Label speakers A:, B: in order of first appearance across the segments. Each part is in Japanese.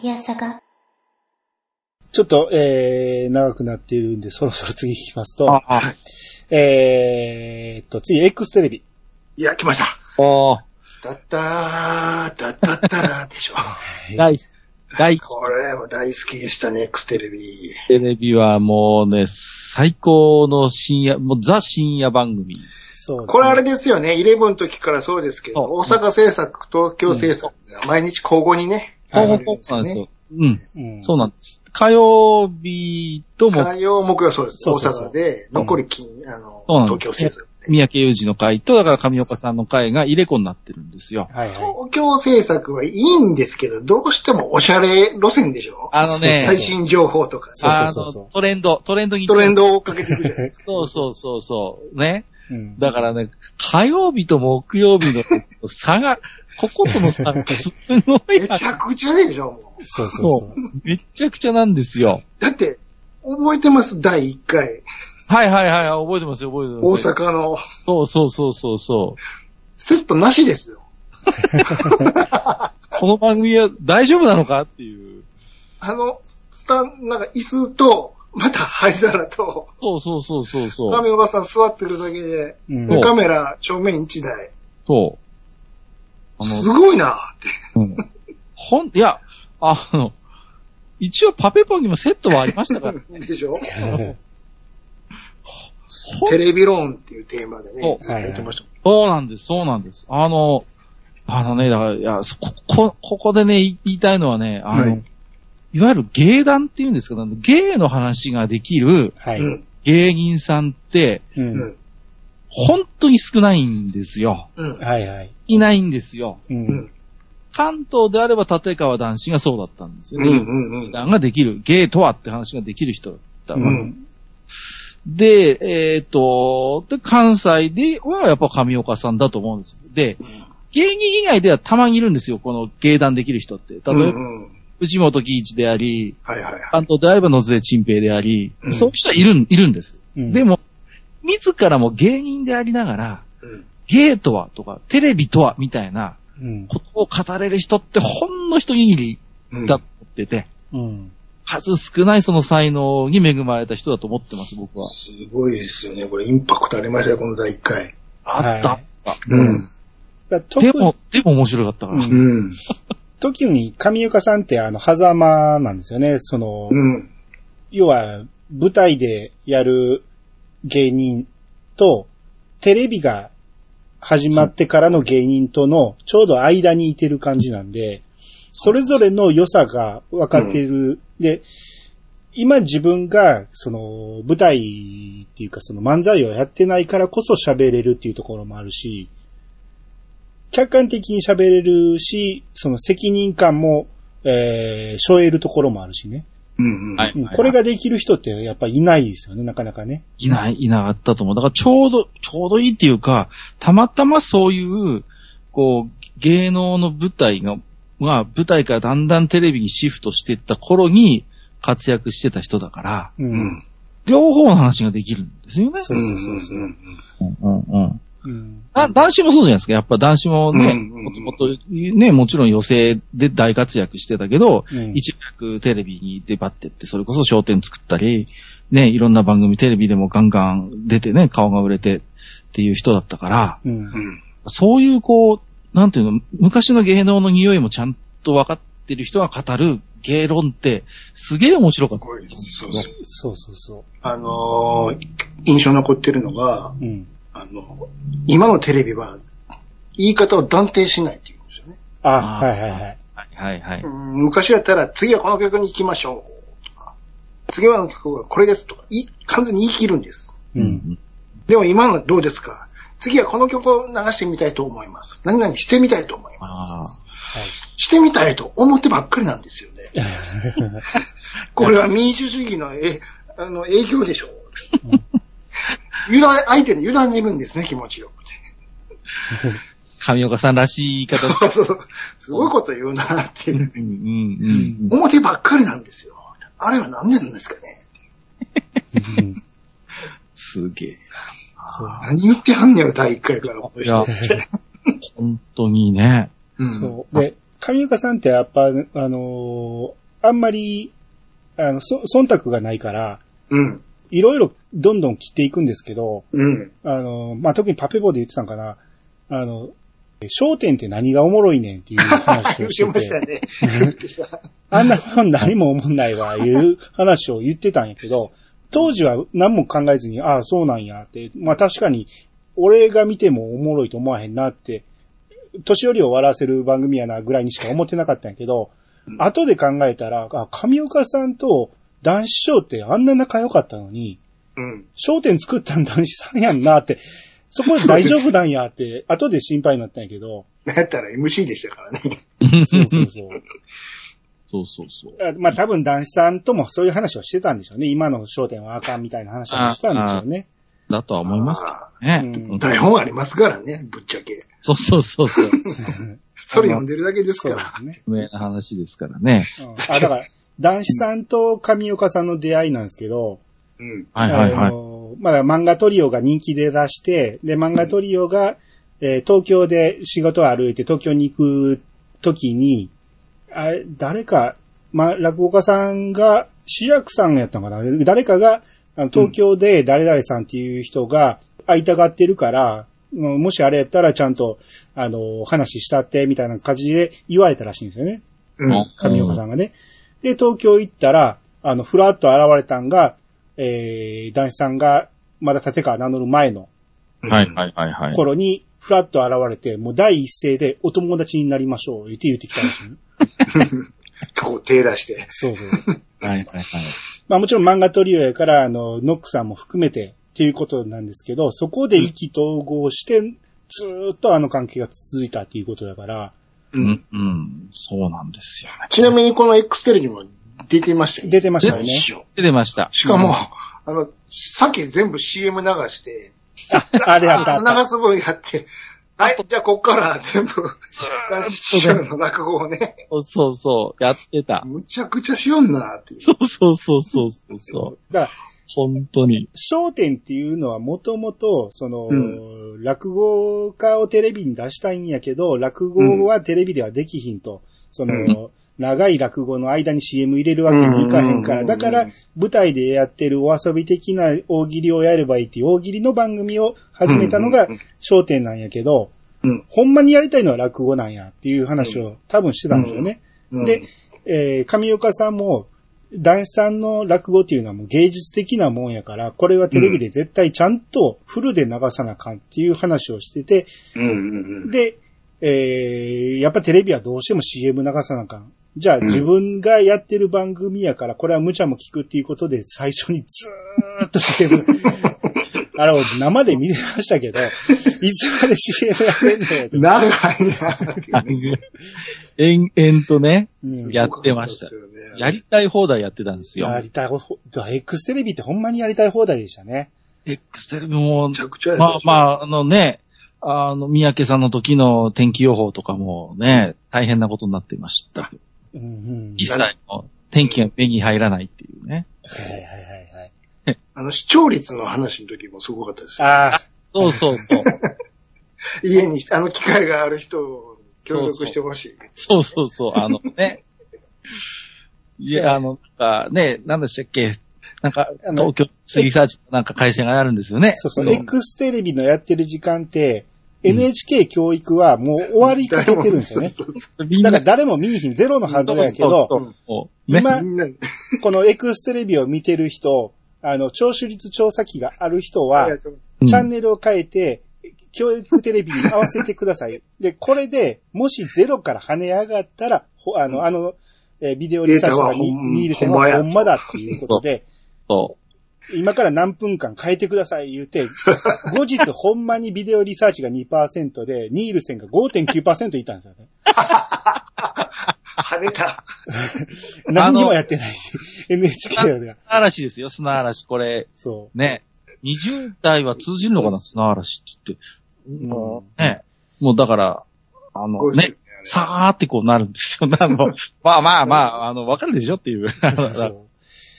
A: いやさが。
B: ちょっと、えー、長くなっているんで、そろそろ次行きますと、
C: あ、あ、
B: えーっと、次、X テレビ。
D: いや、来ました。
C: あ
D: だったー、だったったらでしょ。
C: 大好き。大好き。
D: これも大好きでしたね、X テレビ。
C: テレビはもうね、最高の深夜、もうザ深夜番組。
B: そうね
D: これあれですよね、11の時からそうですけど、大阪制作、東京制作が毎日交互にね、
C: そうなんですよ。うん。
B: うん
C: そうなんです。火曜日とも、
D: 火曜、木曜そうです。
B: そうそうそう
D: 大阪で、残り金、あの、
C: そうなんです
D: 東京制作で。
C: 三宅裕二の会と、だから上岡さんの会が入れ子になってるんですよ。
B: はいはい。
D: 東京制作はいいんですけど、どうしてもおしゃれ路線でしょ？
C: あのね、
D: 最新情報とか、
B: そう
C: あ
B: そうそうそう
C: の、トレンド、トレンドに
D: トレンドを追っかけていくじゃないですか。
C: そうそうそうそう。ね。
B: うん
C: だからね、火曜日と木曜日の差が、こことの差がすごい
D: めちゃくちゃでしょ、もう。
B: そうそうそう。
C: めっちゃくちゃなんですよ。
D: だって、覚えてます？第1回。
C: はいはいはい、覚えてますよ、覚えて
D: 大
C: ますよ。
D: 阪の
C: そうそうそうそうそう。
D: セットなしですよ。
C: この番組は大丈夫なのかっていう。
D: あの、スタン、なんか椅子と、また灰皿と、
C: そうそうそうそうそう。
D: 亀おばさん座ってるだけで、
B: うん
C: そう
D: カメラ正面1台。
C: そう。あ
D: すごいなって。
C: うんほん、いや、あの、一応パペポンにもセットはありましたから。
D: でしょ？テレビローンっていうテーマでね
C: そ、う
D: やってました。
C: そうなんです、そうなんです。あの、あのね、だから、いや、そこ、こ、ここでね、言いたいのはね、あの、
D: はい
C: い、わゆる芸談っていうんですけど、芸の話ができる。芸人さんって、
B: う。
D: うんん。
C: 本当に少ないんですよ。
D: うん。
B: はいはい。
C: いないんですよ。
B: う。
D: うんん。
C: 関東であれば立川談志がそうだったんですよね。
D: うん。うん。
C: 芸談ができる、芸とはって話ができる人だった。
D: うん。
C: で、えっ、と、で、関西ではやっぱ上岡さんだと思うんですよ。で、芸人以外ではたまにいるんですよ、この芸談できる人って。例えば、
D: うんうん
C: 内本喜一であり、
D: はいはいはい。
C: 関東であれば野津江陳平であり、
D: うん
C: そういう人はいるん、いるんです。
B: うん
C: で、も、自らも芸人でありながら、
D: うん
C: 芸とはとか、テレビとはみたいな
B: うん。
C: ことを語れる人ってほんの一握り
D: うん
C: だと思ってて、
B: うん。
C: 数少ないその才能に恵まれた人だと思ってます、僕は。
D: すごいですよね。これインパクトありましたよ、この第1回。
C: あった、
B: はい
C: あった。
D: うん。
C: でも、でも面白かったから。
B: うん
D: うん。
B: 時に上岡さんってあの、狭間なんですよね。その、
D: うん。
B: 要は、舞台でやる芸人と、テレビが始まってからの芸人とのちょうど間にいてる感じなんで、それぞれの良さが分かっている。で、今自分が、その、舞台っていうかその漫才をやってないからこそ喋れるっていうところもあるし、客観的に喋れるし、その責任感も、えー、背負えるところもあるしね。
D: うん。
C: はい
B: うんこれができる人ってやっぱいないですよね、なかなかね。
C: いない、いなかったと思う。だからちょうど、ちょうどいいっていうか、たまたまそういう、こう、芸能の舞台が、まあ、舞台からだんだんテレビにシフトしていった頃に活躍してた人だから、
B: う。
D: うんん。
C: 両方の話ができるんですよね。
B: そうそうそうそう。
D: ん。
C: うんうんうん。
B: うん。
C: だ男子もそうじゃないですか。やっぱ男子もね、
D: うんうんうん
C: もともと、ね、もちろん予選で大活躍してたけど、
B: うん
C: 一躍テレビに出張ってって、それこそ商店作ったり、ね、いろんな番組テレビでもガンガン出てね、顔が売れてっていう人だったから、
B: うん。
D: うん。
C: そういうこう、なんていうの、昔の芸能の匂いもちゃんと分かってる人が語る芸論って、すげえ面白かった。
D: そうそう
B: そうそうそ
D: あのー、印象残ってるのが、
B: う。うん。
D: あの、今のテレビは、言い方を断定しないって言うんですよね。
B: あ、
C: あー
B: はいはいはい。
C: はいはい
D: 昔だったら、次はこの曲に行きましょうとか、次はの曲はこれですとか、い完全に言い切るんです。
B: うん。
D: でも今のはどうですか？次はこの曲を流してみたいと思います。何々してみたいと思いま
C: あ
D: す。してみたいと思ってばっかりなんですよね。これは民主主義のえあの営業でしょう。委ね相手に委ねるんですね、気持ちを。
C: 上岡さんらしい言い方。
D: そうそうすごいこと言うなっていう。
C: うんうんうん。
D: 表ばっかりなんですよ。あれは何でなんですかね
B: うん
C: すげえ。
D: 何言ってはんねやろ、第1回から。この
C: いや
D: 人って
C: 本当にね。
D: うん
B: そう。で、上岡さんってやっぱ、あのーあんまり、あの、そ忖度がないから、
D: うん。
B: いろいろどんどん切っていくんですけど、
D: うん。
B: あのーまあ、特にパペボで言ってたんかな、あの、焦点って何がおもろいねんっていう話をしてて
D: ましたね。
B: あんなもん何も思んないわ、いう話を言ってたんやけど、当時は何も考えずに、ああ、そうなんやって、まあ確かに、俺が見てもおもろいと思わへんなって、年寄りを笑わせる番組やなぐらいにしか思ってなかったんやけど、
D: うん
B: 後で考えたら、あ、上岡さんと男子賞ってあんな仲良かったのに、
D: うん。
B: 焦点作ったん男子さんやんなって、そこで大丈夫なんやって、後で心配になったんやけど、
D: なんやったら MC でしたからね。
B: そうそうそう。
C: そうそうそう。
B: あまあ多分男子さんともそういう話をしてたんでしょうね。今の焦点はあかんみたいな話をしてたんでしょうね。
C: だとは思いますね。
B: うん
C: うん
D: 台本ありますからね、ぶっちゃけ。
C: そうそうそうそう。
D: それ読んでるだけです
B: そう
D: から。
B: ですね。
C: 話ですからね。
B: うんあ、だから、男子さんと上岡さんの出会いなんですけど、
D: うん。
C: はいはいはい。
B: あのまだ漫画トリオが人気で出して、で、漫画トリオが、えー東京で仕事を歩いて東京に行く時に、あ誰か、ま、落語家さんが、主役さんやったのかな？誰かが、あの東京で誰々さんっていう人が会いたがってるから、もうもしあれやったらちゃんと、あの、話したって、みたいな感じで言われたらしいんですよね。
D: うん。
B: 上岡さんがね。で、東京行ったら、あの、ふらっと現れたんが、えー、男子さんが、まだ立川名乗る前の
C: はいはいはいはい。
B: 頃に、ふらっと現れて、もう第一声でお友達になりましょう、言って言ってきたんですよね。
D: こう手出して。
B: そうそう。
C: はいはいはい。
B: まあもちろん漫画トリオやから、あの、ノックさんも含めてっていうことなんですけど、そこで意気投合して、ずーっとあの関係が続いたっていうことだから、
D: う
C: うん。、うん。そうなんですよね。
D: ちなみにこの X テレビも出てましたよ。
B: 出てましたよね。
C: 出ました。
D: しかも、あの、さっき全部 CM 流して、
B: あ、あれやったあった。
D: 流す分やって、はい、じゃあこっから全部、男子師匠の落語をね、
C: そうそうそう。やってた。
D: むちゃくちゃしよんなっていう。
C: そうそうそうそうそうそう。
B: だから、
C: 本当に。
B: 焦点っていうのはもともと、その、
D: う
B: 落語家をテレビに出したいんやけど、落語はテレビではできひんと。その、
D: うん。
B: 長い落語の間に CM 入れるわけにいかへんから、
D: うん
B: だから舞台でやってるお遊び的な大喜利をやればいいっていう大喜利の番組を始めたのが
D: うん
B: 焦点なんやけど、
D: うん。
B: ほんまにやりたいのは落語なんやっていう話を多分してたんですよね。
D: うん
B: で、えー上岡さんも、男子さんの落語っていうのはもう芸術的なもんやから、これはテレビで絶対ちゃんとフルで流さなあかんっていう話をしてて、
D: うんうんうん。
B: で、えーやっぱテレビはどうしても CM 流さなあかん。じゃあ
D: うん
B: 自分がやってる番組やから、これは無茶も聞くっていうことで最初にずーっと CM、あれ、生で見てましたけど、いつまで CM やってんのよって。
D: 長いな。
C: 延々とね、
B: うん
C: やってました
D: ね
C: やりたい放題やってたんですよ。
B: やりたいほ、X テレビってほんまにやりたい放題でしたね。
C: X テレビも
D: めち、ゃくちゃや
C: まあまあ、あのね、あの、三宅さんの時の天気予報とかもね、大変なことになっていました。
B: うんうん。
C: 一切の天気が目に入らないっていうね。
B: はいはいはいはい。
D: あの、視聴率の話の時もすごかったですよ。
B: ああ、
C: そうそうそう。
D: 家に、あの機会がある人を協力してほしい。
C: そうそうそう、あのね。いや、あの、なんかね、なんでしたっけ？なんか、
B: あの
C: 東京スリサーチなんか会社があるんですよね。
B: そうそう。X テレビのやってる時間って、NHK 教育はもう終わりかけてるんですよね。
D: そうそう
C: みんな。
B: だから誰も見えひん、ゼロのはずやけど、
C: そうそうそう。ね
B: 今この X テレビを見てる人、あの、聴取率調査機がある人は、チャンネルを変えて、教育テレビに合わせてください。で、これで、もしゼロから跳ね上がったら、ほあの、あの、えービデオリサーチとかニールセン
D: ほんまや
B: はほんまだっていうことで、
C: そ
B: 今から何分間変えてください言うて、後日ほんまにビデオリサーチが2%で、ニールセンが5.9%いたんですよね。
D: 跳ねた。
B: 何にもやってない。NHK では。
C: 砂嵐ですよ、砂嵐。これ、
B: そ
C: ね。20代は通じるのかな、砂嵐って言って。
B: う。
C: もうね。もうだから、あのね、
D: さ
C: さーってこうなるんですよ。あの、まあまあまあ、あの、わかるでしょっていう。
B: そう。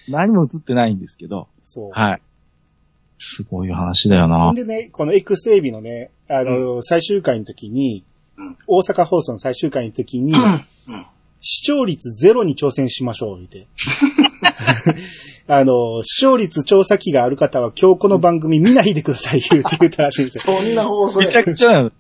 C: 何も映ってないんですけど。
B: そう。
C: はい。すごい話だよ
B: ほ。
C: なん
B: でね、この X テレビのね、あの、最終回の時に、
D: うん。
B: 大阪放送の最終回の時に、
D: うん。
B: 視聴率ゼロに挑戦しましょう、言って。あの、視聴率調査機がある方は今日この番組見ないでください、言うて言ったらしいんですよ。
D: そんな放送や
C: めちゃくちゃなの。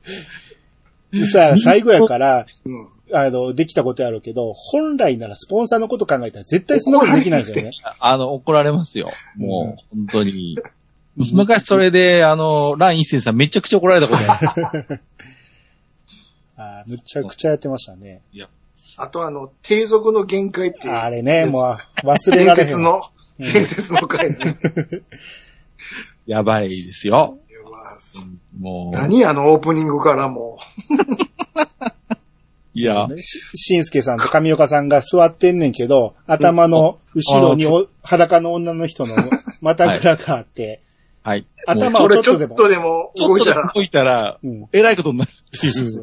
B: でさ、最後やから、
D: うん。
B: あの、できたことやろうけど、本来ならスポンサーのこと考えたら絶対そんなことできないんですよね。
C: あの、怒られますよ。もう、本当に。昔それで、あの、ラン一世さんめちゃくちゃ怒られたことある。
B: あーむちゃくちゃやってましたね。
C: いや、
D: あとあの、低俗の限界っていう。
B: あれね、もう忘れられへん。
D: 伝説の、
B: うん
D: 伝説の回ね。
C: やばいですよ。
D: まあ
C: もう。
D: 何あのオープニングからも。
C: いや、
B: ね。ししんすけさんと上岡さんが座ってんねんけど、頭の後ろにお裸の女の人のまたぐらがあって、
C: はい。
B: 頭をちょっとでも
D: っとでも
C: ちょ
D: 動いたら、
C: っとでも動いたら、
B: うん。
C: えらいことになる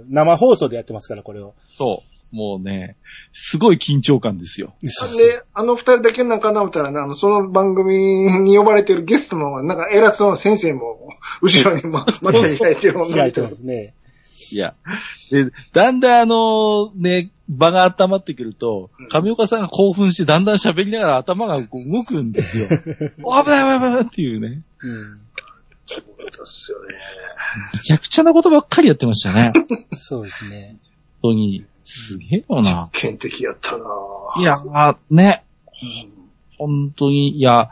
B: 生放送でやってますから、これを。
C: そう。もうね、すごい緊張感ですよ。
B: そうそう
D: で、あの二人だけなんかな思ったらね、あの、その番組に呼ばれてるゲストの、なんか偉そうな先生も、後ろにま、また開いてる女の人
B: 開いてますね。
C: いや。で、だんだんあの、ね、場が温まってくると
D: うん、
C: 上岡さんが興奮してだんだん喋りながら頭がこう動くんですよ。お危ない危ない危ないっていうね。
B: うん。
D: そうですよね。
C: めちゃくちゃなことばっかりやってましたね。本
B: そうですね。
C: 当に。すげえよな。
D: 天敵やったない
C: や、ね、
D: うん
C: 本当に、いや、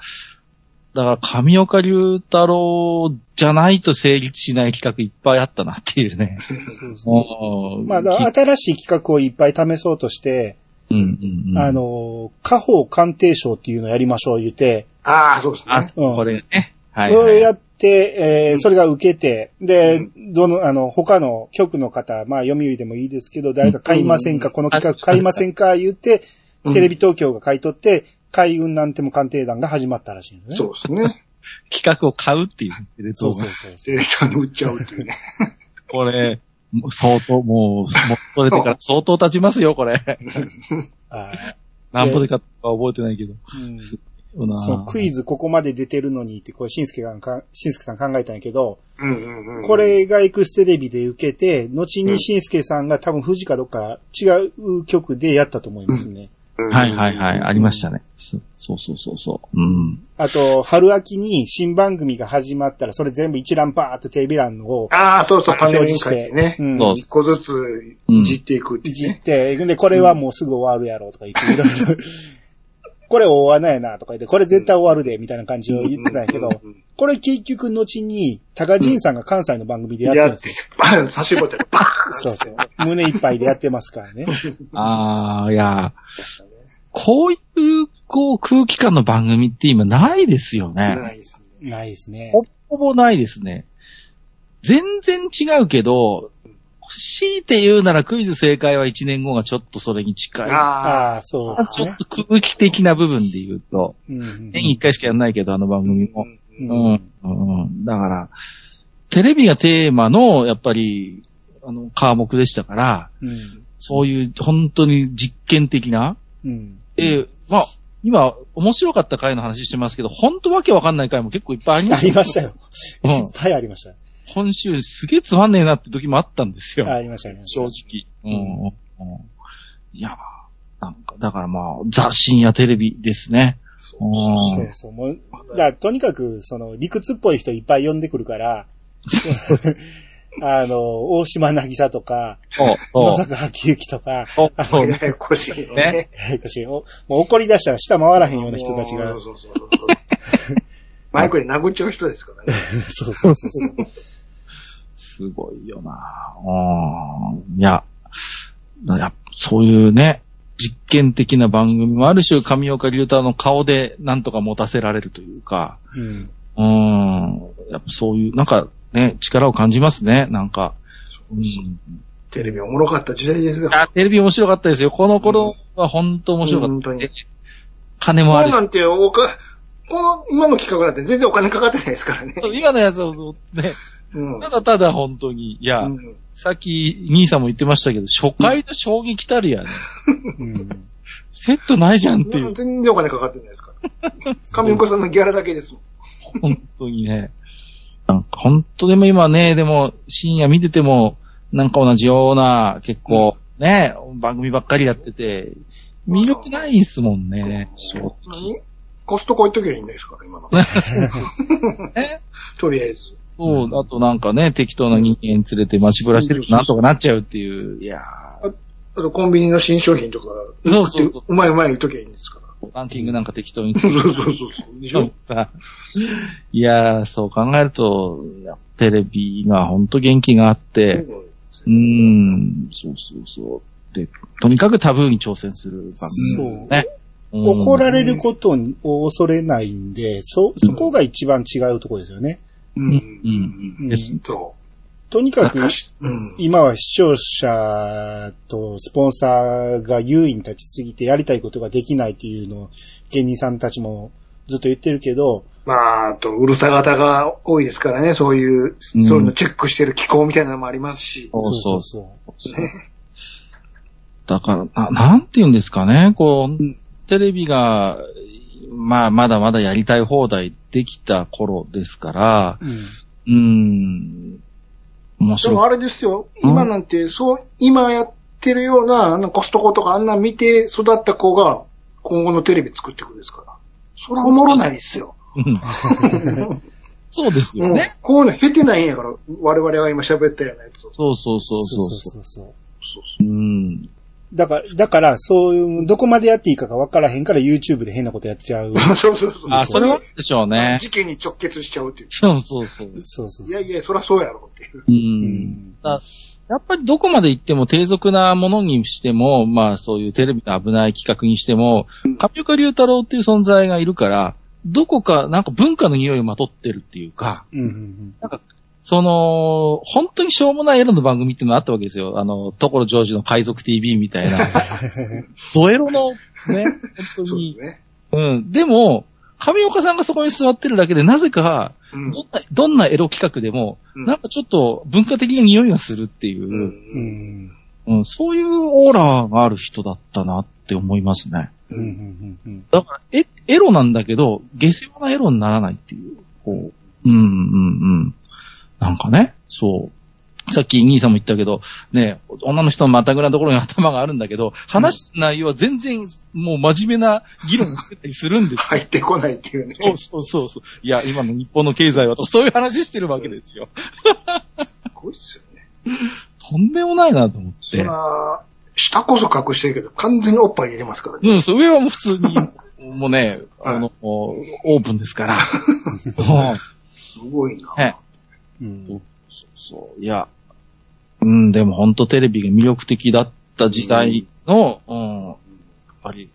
C: だから上岡龍太郎じゃないと成立しない企画いっぱいあったなっていうね。
B: そうそ
C: もう
B: うまあ、新しい企画をいっぱい試そうとして、
C: うんうんうん。
B: あの、家宝鑑定賞っていうのをやりましょう言って、
D: ああ、そうです
C: あ、
D: ね。
B: うん
C: これね。はい、はい。
B: それをやって、えーそれが受けて、で、どの、あの、他の局の方、まあ、読売でもいいですけど、誰か買いませんか、
D: うん
B: この企画買いませんか、言って、
D: うん
B: テレビ東京が買い取って、海運なんても鑑定団が始まったらしいのね。
D: そうですね。
C: 企画を買うっていうテレ東が
B: そうそうそうそう。
D: ディレクターに売っちゃうっていうね。
C: これ、相当、もう、もう取れてから相当経ちますよ、これ。
B: あ
C: 何歩で買ったか覚えてないけど。
B: ーうんそう、クイズここまで出てるのにって、これ、しんすけがか、しんすけさん考えたんやけど、
D: うんうんうん。
B: こ、れがエクステレビで受けて、後にしんすけさんが多分富士かどっか違う曲でやったと思いますね。
C: はいはいはい、ありましたね。そそうそうそうそう。うん。
B: あと、春秋に新番組が始まったら、それ全部一覧パーっとテレビ欄を
D: ああ、そうそう、パネルに書いてね。
B: うん
D: 一個ずついじっていくって
B: いじっ
D: いうね。
B: て、で、これはもうすぐ終わるやろうとか言って、いろいろ、これ終わらないなとか言って、これ絶対終わるで、みたいな感じを言ってたんやけど、これ結局後に、高仁さんが関西の番組でや
D: やって
B: ってるんですよ。、
D: バン差し子でバーン
B: そうそう。胸いっぱいでやってますからね。
C: ああ、いや、こういう、こう、空気感の番組って今ないですよね。
D: ないですね。
B: ないですね。
C: ほほぼないですね。全然違うけど、強いて言うならクイズ正解は1年後がちょっっとそれに近い。
D: あ
B: ああ、そうですね
C: ちょっ。と空気的な部分で言うと、
B: うんうん
C: 年1回しかやんないけど、あの番組も。
B: う
C: うんん。うん。だから、テレビがテーマの、やっぱり、あの、科目でしたから、
B: うん。
C: そういう本当に実験的な、
B: うん。
C: えまあ、今、面白かった回の話してますけど、本当わけわかんない回も結構いっぱいありま
B: あ
C: す
B: りましたよ。
C: うん
B: いっぱいありました。
C: 今週すげえつまんねえなって時もあったんですよ。
B: ありました、ありました。
C: 正直。うん。うんいや、なんか、だからまあ、ザ深夜テレビですね。うん
B: そうそう。もう、だからとにかく、その、理屈っぽい人いっぱい呼んでくるから、あの、大島なぎさとか、野。坂昭之とか、
C: そう。
D: ややこしいよね。
B: 私おもう怒り出したら舌回らへんような人たちが
D: そう、そうそうそう。マイクで殴っちゃう人ですからね。
B: そうそうそうそう。
C: すごいよなうん。いや、やそういうね、実験的な番組もある種、上岡龍太の顔でなんとか持たせられるというか、
B: うん。
C: うん。やっぱそういう、なんかね、力を感じますね、なんか。うん。
D: テレビおもろかった時代ですよ。
C: あ、テレビ面白かったですよ。この頃は本当面白かった。
D: 本当に
C: 金もあるし
D: なんておか、この今の企画なんて全然お金かかってないですからね。
C: 今のやつをね、
D: うん。
C: ただただ本当に、いや、
D: うん
C: さっき兄さんも言ってましたけど、初回の衝撃たるやね、
B: うん。
C: セットないじゃんっていう。
D: 全然お金かかってないですから。上岡さんのギャラだけですもん。
C: 本当にね。なんか本当でも今ね、でも深夜見てても、なんか同じような、結構、ね、番組ばっかりやってて、魅力ないっすもんね、正直。
D: 何コストコ行っときゃいいんですから、今の。
C: え？
D: とりあえず。
C: そう、あとなんかね、適当な人間連れて街ぶらしてるとなんとかなっちゃうっていう、いや
D: あとコンビニの新商品とか、
C: そうそうそう
D: うまいうまい言っときゃいいんですから。
C: ー、ランキングなんか適当に
D: そうそうそうそう。でしょ？
C: さ、いやー、そう考えると、いやテレビがほんと元気があって、うーん、そうそうそう。で、とにかくタブーに挑戦する番組。
B: そう。
C: ね。うん
B: 怒られることを恐れないんで、そ、そこが一番違うところですよね。
D: うん。
C: うん。
B: うん。
C: です
D: そ
B: とにかく、
D: う。うん。
B: 今は視聴者とスポンサーが優位に立ちすぎてやりたいことができないっていうのを芸人さん。たちもずっと言ってるけど、
D: まあ、あと、うるさ型が多いですからね、そういう、そういうのチェックしてる機構みたいなのもありますし。
C: そうそう
B: そう
C: そうだから、ななん。て言うん。ですかね、こう、テレビが、まあ、まだまだやりたい放題できた頃ですから、
B: そう。うん。
C: うーん、面
D: で
C: 白い。
D: もあれですよ、
C: うん
D: 今なんて、そう、今やってるような、あのコストコとかあんな見て育った子が、今後のテレビ作ってくるんですから。それはおもろないですよ。
C: うん そうですよ
D: うん
C: ね。。
D: こういうの経てないんやから、我々が今喋ったようなやつを。
C: そうそうそうそう
B: そう
C: そ。
B: そうそう。
C: ううん。
B: だから、だから、そういう、どこまでやっていいかが分からへんから YouTube で変なことやっちゃう。
D: そうそうそう。
C: あ、それはでしょうね。
D: 事件に直結しちゃうっていう。
C: そうそうそう。
B: そうそう。
D: いやいや、そりゃそうやろっていう。
C: う。
B: うんん。
C: だやっぱりどこまで行っても低俗なものにしても、まあそういうテレビの危ない企画にしても、上岡龍太郎っていう存在がいるから、どこかなんか文化の匂いをまとってるっていうか、
B: うんうん
C: その、本当にしょうもないエロの番組っていうのがあったわけですよ。あの、所ジョージの海賊 TV みたいな。ドエロの、ね、本当に。
D: ね。
C: うん。でも、上岡さんがそこに座ってるだけで、なぜか、
D: うん
C: どんな、どんなエロ企画でも、
D: うん
C: なんかちょっと文化的な匂いがするっていう、
D: う
B: うん。
D: ん。
C: うん、そういうオーラがある人だったなって思いますね。
B: うんうんうんうん
C: だから、エエロなんだけど、下世話なエロにならないっていう、こう、うん、うん、うん。なんかね、そう。さっき兄さんも言ったけど、ね、女の人のまたぐらのところに頭があるんだけど、話す内容は全然、もう真面目な議論をしてたりするんですよ。
D: 入ってこないっていうね。
C: そうそうそうそう。いや、今の日本の経済はとか、そういう話してるわけですよ。
D: すごいですよね。
C: とんでもないなと思っ
D: そ
C: て。
D: ら、下こそ隠してるけど、完全におっぱい入れますからね。
C: うん、そう、上はもう普通に、もうね、あの、オープンですから。うん
D: すごいな。
C: ね
B: うん
C: そうそう。いや、うん、でも本当テレビが魅力的だった時代の、うん、やっぱり、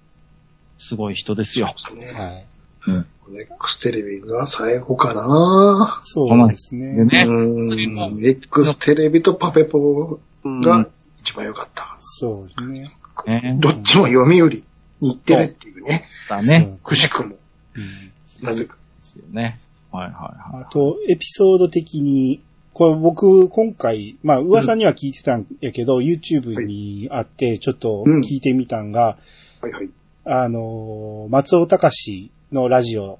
C: すごい人ですよ。
D: ね
B: はい。
D: ネックステレビが最後かな
B: そうです
C: で
B: ね。
C: ね。
D: うん。ネックステレビとパペポが一番良かった。
B: そうですね。
C: ね。
D: どっちも読売に行ってるっていうね。
C: だね。
D: くしくも。
B: うん
D: なぜか。
C: ですよね。はいはいはい。
B: あと、エピソード的に、これ僕、今回、まあ、噂には聞いてたんやけど、YouTube にあって、ちょっと聞いてみたんが、
D: はいはい。
B: あのー、松尾隆のラジオ、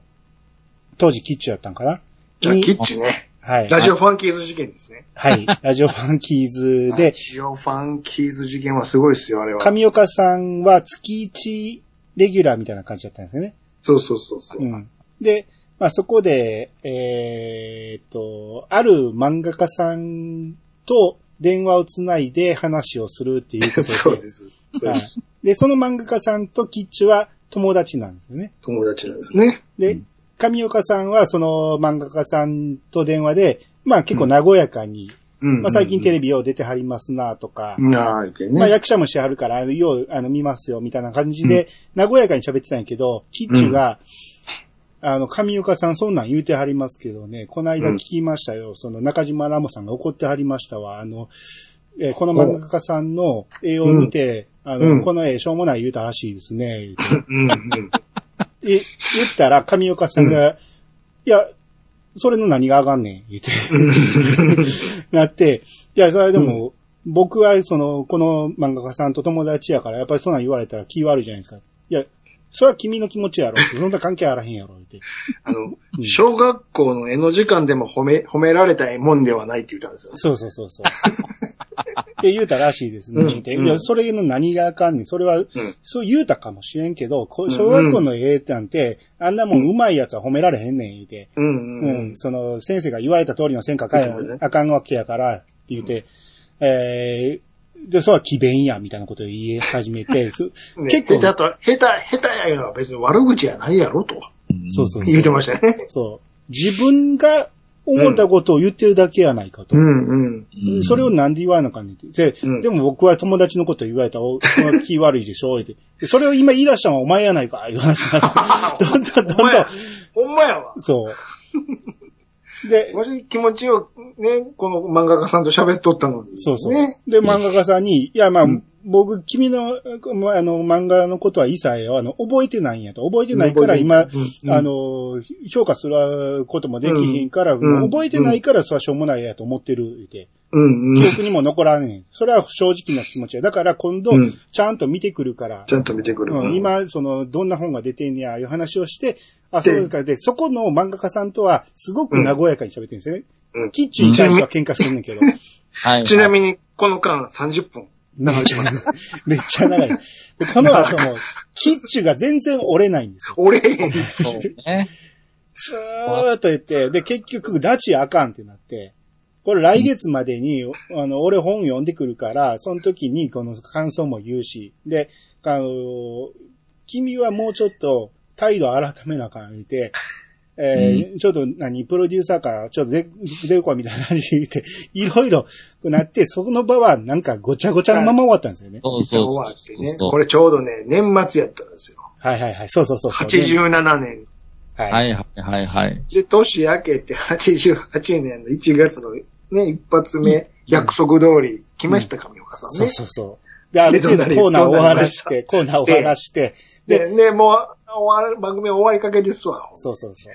B: 当時キッチュやったんかな？
D: キッチンね。
B: はい。
D: ラジオファンキーズ事件ですね。
B: はい。ラジオファンキーズ
D: ラ
B: で、
D: ジオファンキーズ事件はすごいですよ、あれは。
B: 上岡さんは月1レギュラーみたいな感じだったんですよね。
D: そうそうそうそう。
B: うん。で、まあそこで、えーっと、ある漫画家さんと電話をつないで話をするっていうことで、
D: そうです。そう
B: はい
D: で
B: その漫画家さんとキッチュは友達なんですよね。
D: 友達なんですね。
B: で、上岡さんはその漫画家さんと電話で、まあ結構和やかに、
D: うん。
B: まあ最近テ
D: レ
B: レビよう出てはりますなとか。まあ役者もしてはるから、あのよう、あの見ますよみたいな感じで、和やかに喋ってたんやけど、キッチュが、あの、上岡さんそんなん言うてはりますけどね、この間聞きましたよ、その中島ラモさんが怒ってはりましたわ、あの、えーこの漫画家さんの絵を見て、あの、
D: うん。
B: この絵しょうもない言うたらしいですね、言うて
D: うんうん。
B: で、言ったら上岡さんが、いや、それの何があかんねん、言うて、なって、いや、それでも、僕はその、この漫画家さんと友達やから、やっぱりそんなん言われたら気悪いじゃないですか。いや、それは君の気持ちやろ そんな関係あらへんやろ、って。
D: あの、
B: うん
D: 小学校の絵の時間でも褒め、褒められたいもんではないって言ったんですよ。
B: そうそうそうそう。って言うたらしいですね。
D: うん
B: って
D: うん
B: いや、それの何があかんねん。それは、
D: うん。
B: そう言うたかもしれんけど、こ小学校の絵なんて、あんなもん上手いやつは褒められへんねん、言うて。
D: うん。
B: う
D: うん
B: ん、。その、先生が言われた通りの線書かあかんわけやから、って言って、えー、で、それは奇弁や、みたいなことを言い始めて、結構
D: 下手と、下手、下手やいうのは別に悪口やないやろと
B: そうそう
D: 言ってましたよね。
B: そう。自分が思ったことを言ってるだけやないかと。
D: うんうん。
C: うん
B: それをなんで言わなあかんねんって。で、
D: うん
B: でも僕は友達のこと言われたら、お、その気悪いでしょって。でそれを今言い出したのはお前やないか、いう話になって。どんどんどんどん
D: ほんまやわ。
B: そう。で、
D: もし気持ちをね、この漫画家さんと喋っとったのに。
B: そうそう。
D: ね。
B: で、漫画家さんに、いや、まあ、
D: うん
B: 僕、君の、まあの、漫画のことは一切、あの、覚えてないんやと。覚えてないから、今、
D: うん
B: あ、の、評価することもできひんから、
D: うん
B: 覚えてないから、それはしょうもないやと思ってる、言って。
D: うんうん。
B: 記憶にも残らんねん。それは正直な気持ちや。だから今度
D: うん、
B: ちゃんと見てくるから、
D: ちゃんと見てくる。
B: うん、今、その、どんな本が出てんねや、いう話をして、あ、そうですか。で、そこの漫画家さんとは、すごく和やかに喋ってるんですよね。
D: うん
B: キッチンに対しては喧嘩するんだけど。
C: はい。
D: ちなみに、この間30分。
B: 長い。めっちゃ長い。でこの後も、キッチンが全然折れないんですよ。
D: 俺、
C: そうね。
B: ずーっと言って、で、結局、拉致あかんってなって、これ来月までに、あの、俺本読んでくるから、その時にこの感想も言うし、で、あの、君はもうちょっと態度改めなあかん言って、えーちょっと何、プロデューサーから、ちょっと出、出こいみたいな感じで言って、いろいろなって、その場はなんかごちゃごちゃのまま終わったんですよね。
C: そうそう
D: 終
C: そう
D: わってね。
C: そう
D: これちょうどね、年末やったんですよ。
B: はいはいはい。そうそうそうそう。
D: 87年。
B: はい。
C: はいはいはいはい。
D: で、年明けて88年の1月のね、一発目、約束通り来ました、上岡さん
B: そう
D: ね。
B: そうそう。で、ある程度コーナー終わらして、コーナー終わらして、で、
D: で、ね、もう、終わる、番組終わりかけですわ。
B: そうそうそう。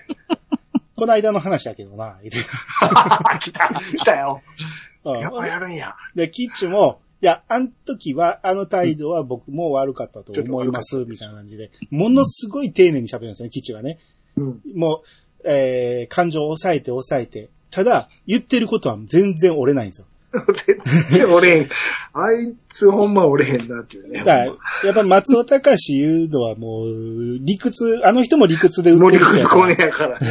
B: この間の話だけどな、
D: 来た、来たよ。
B: うん
D: やっぱやるんや。
B: で、キッチンも、いや、あの時は、あの態度は僕も悪かったと思います、みたいな感じで、ものすごい丁寧に喋るんですよね、キッチンがね。
D: うん。
B: もう、えー、感情を抑えて抑えて。ただ、言ってることは全然折れないんですよ。
D: 絶対折れへん。あいつほんま折れへんなっていうね。
B: だから、やっぱ松尾隆言うのはもう、理屈、あの人も理屈で
D: もう
B: 売ってる人やから
D: 陸こねやからね。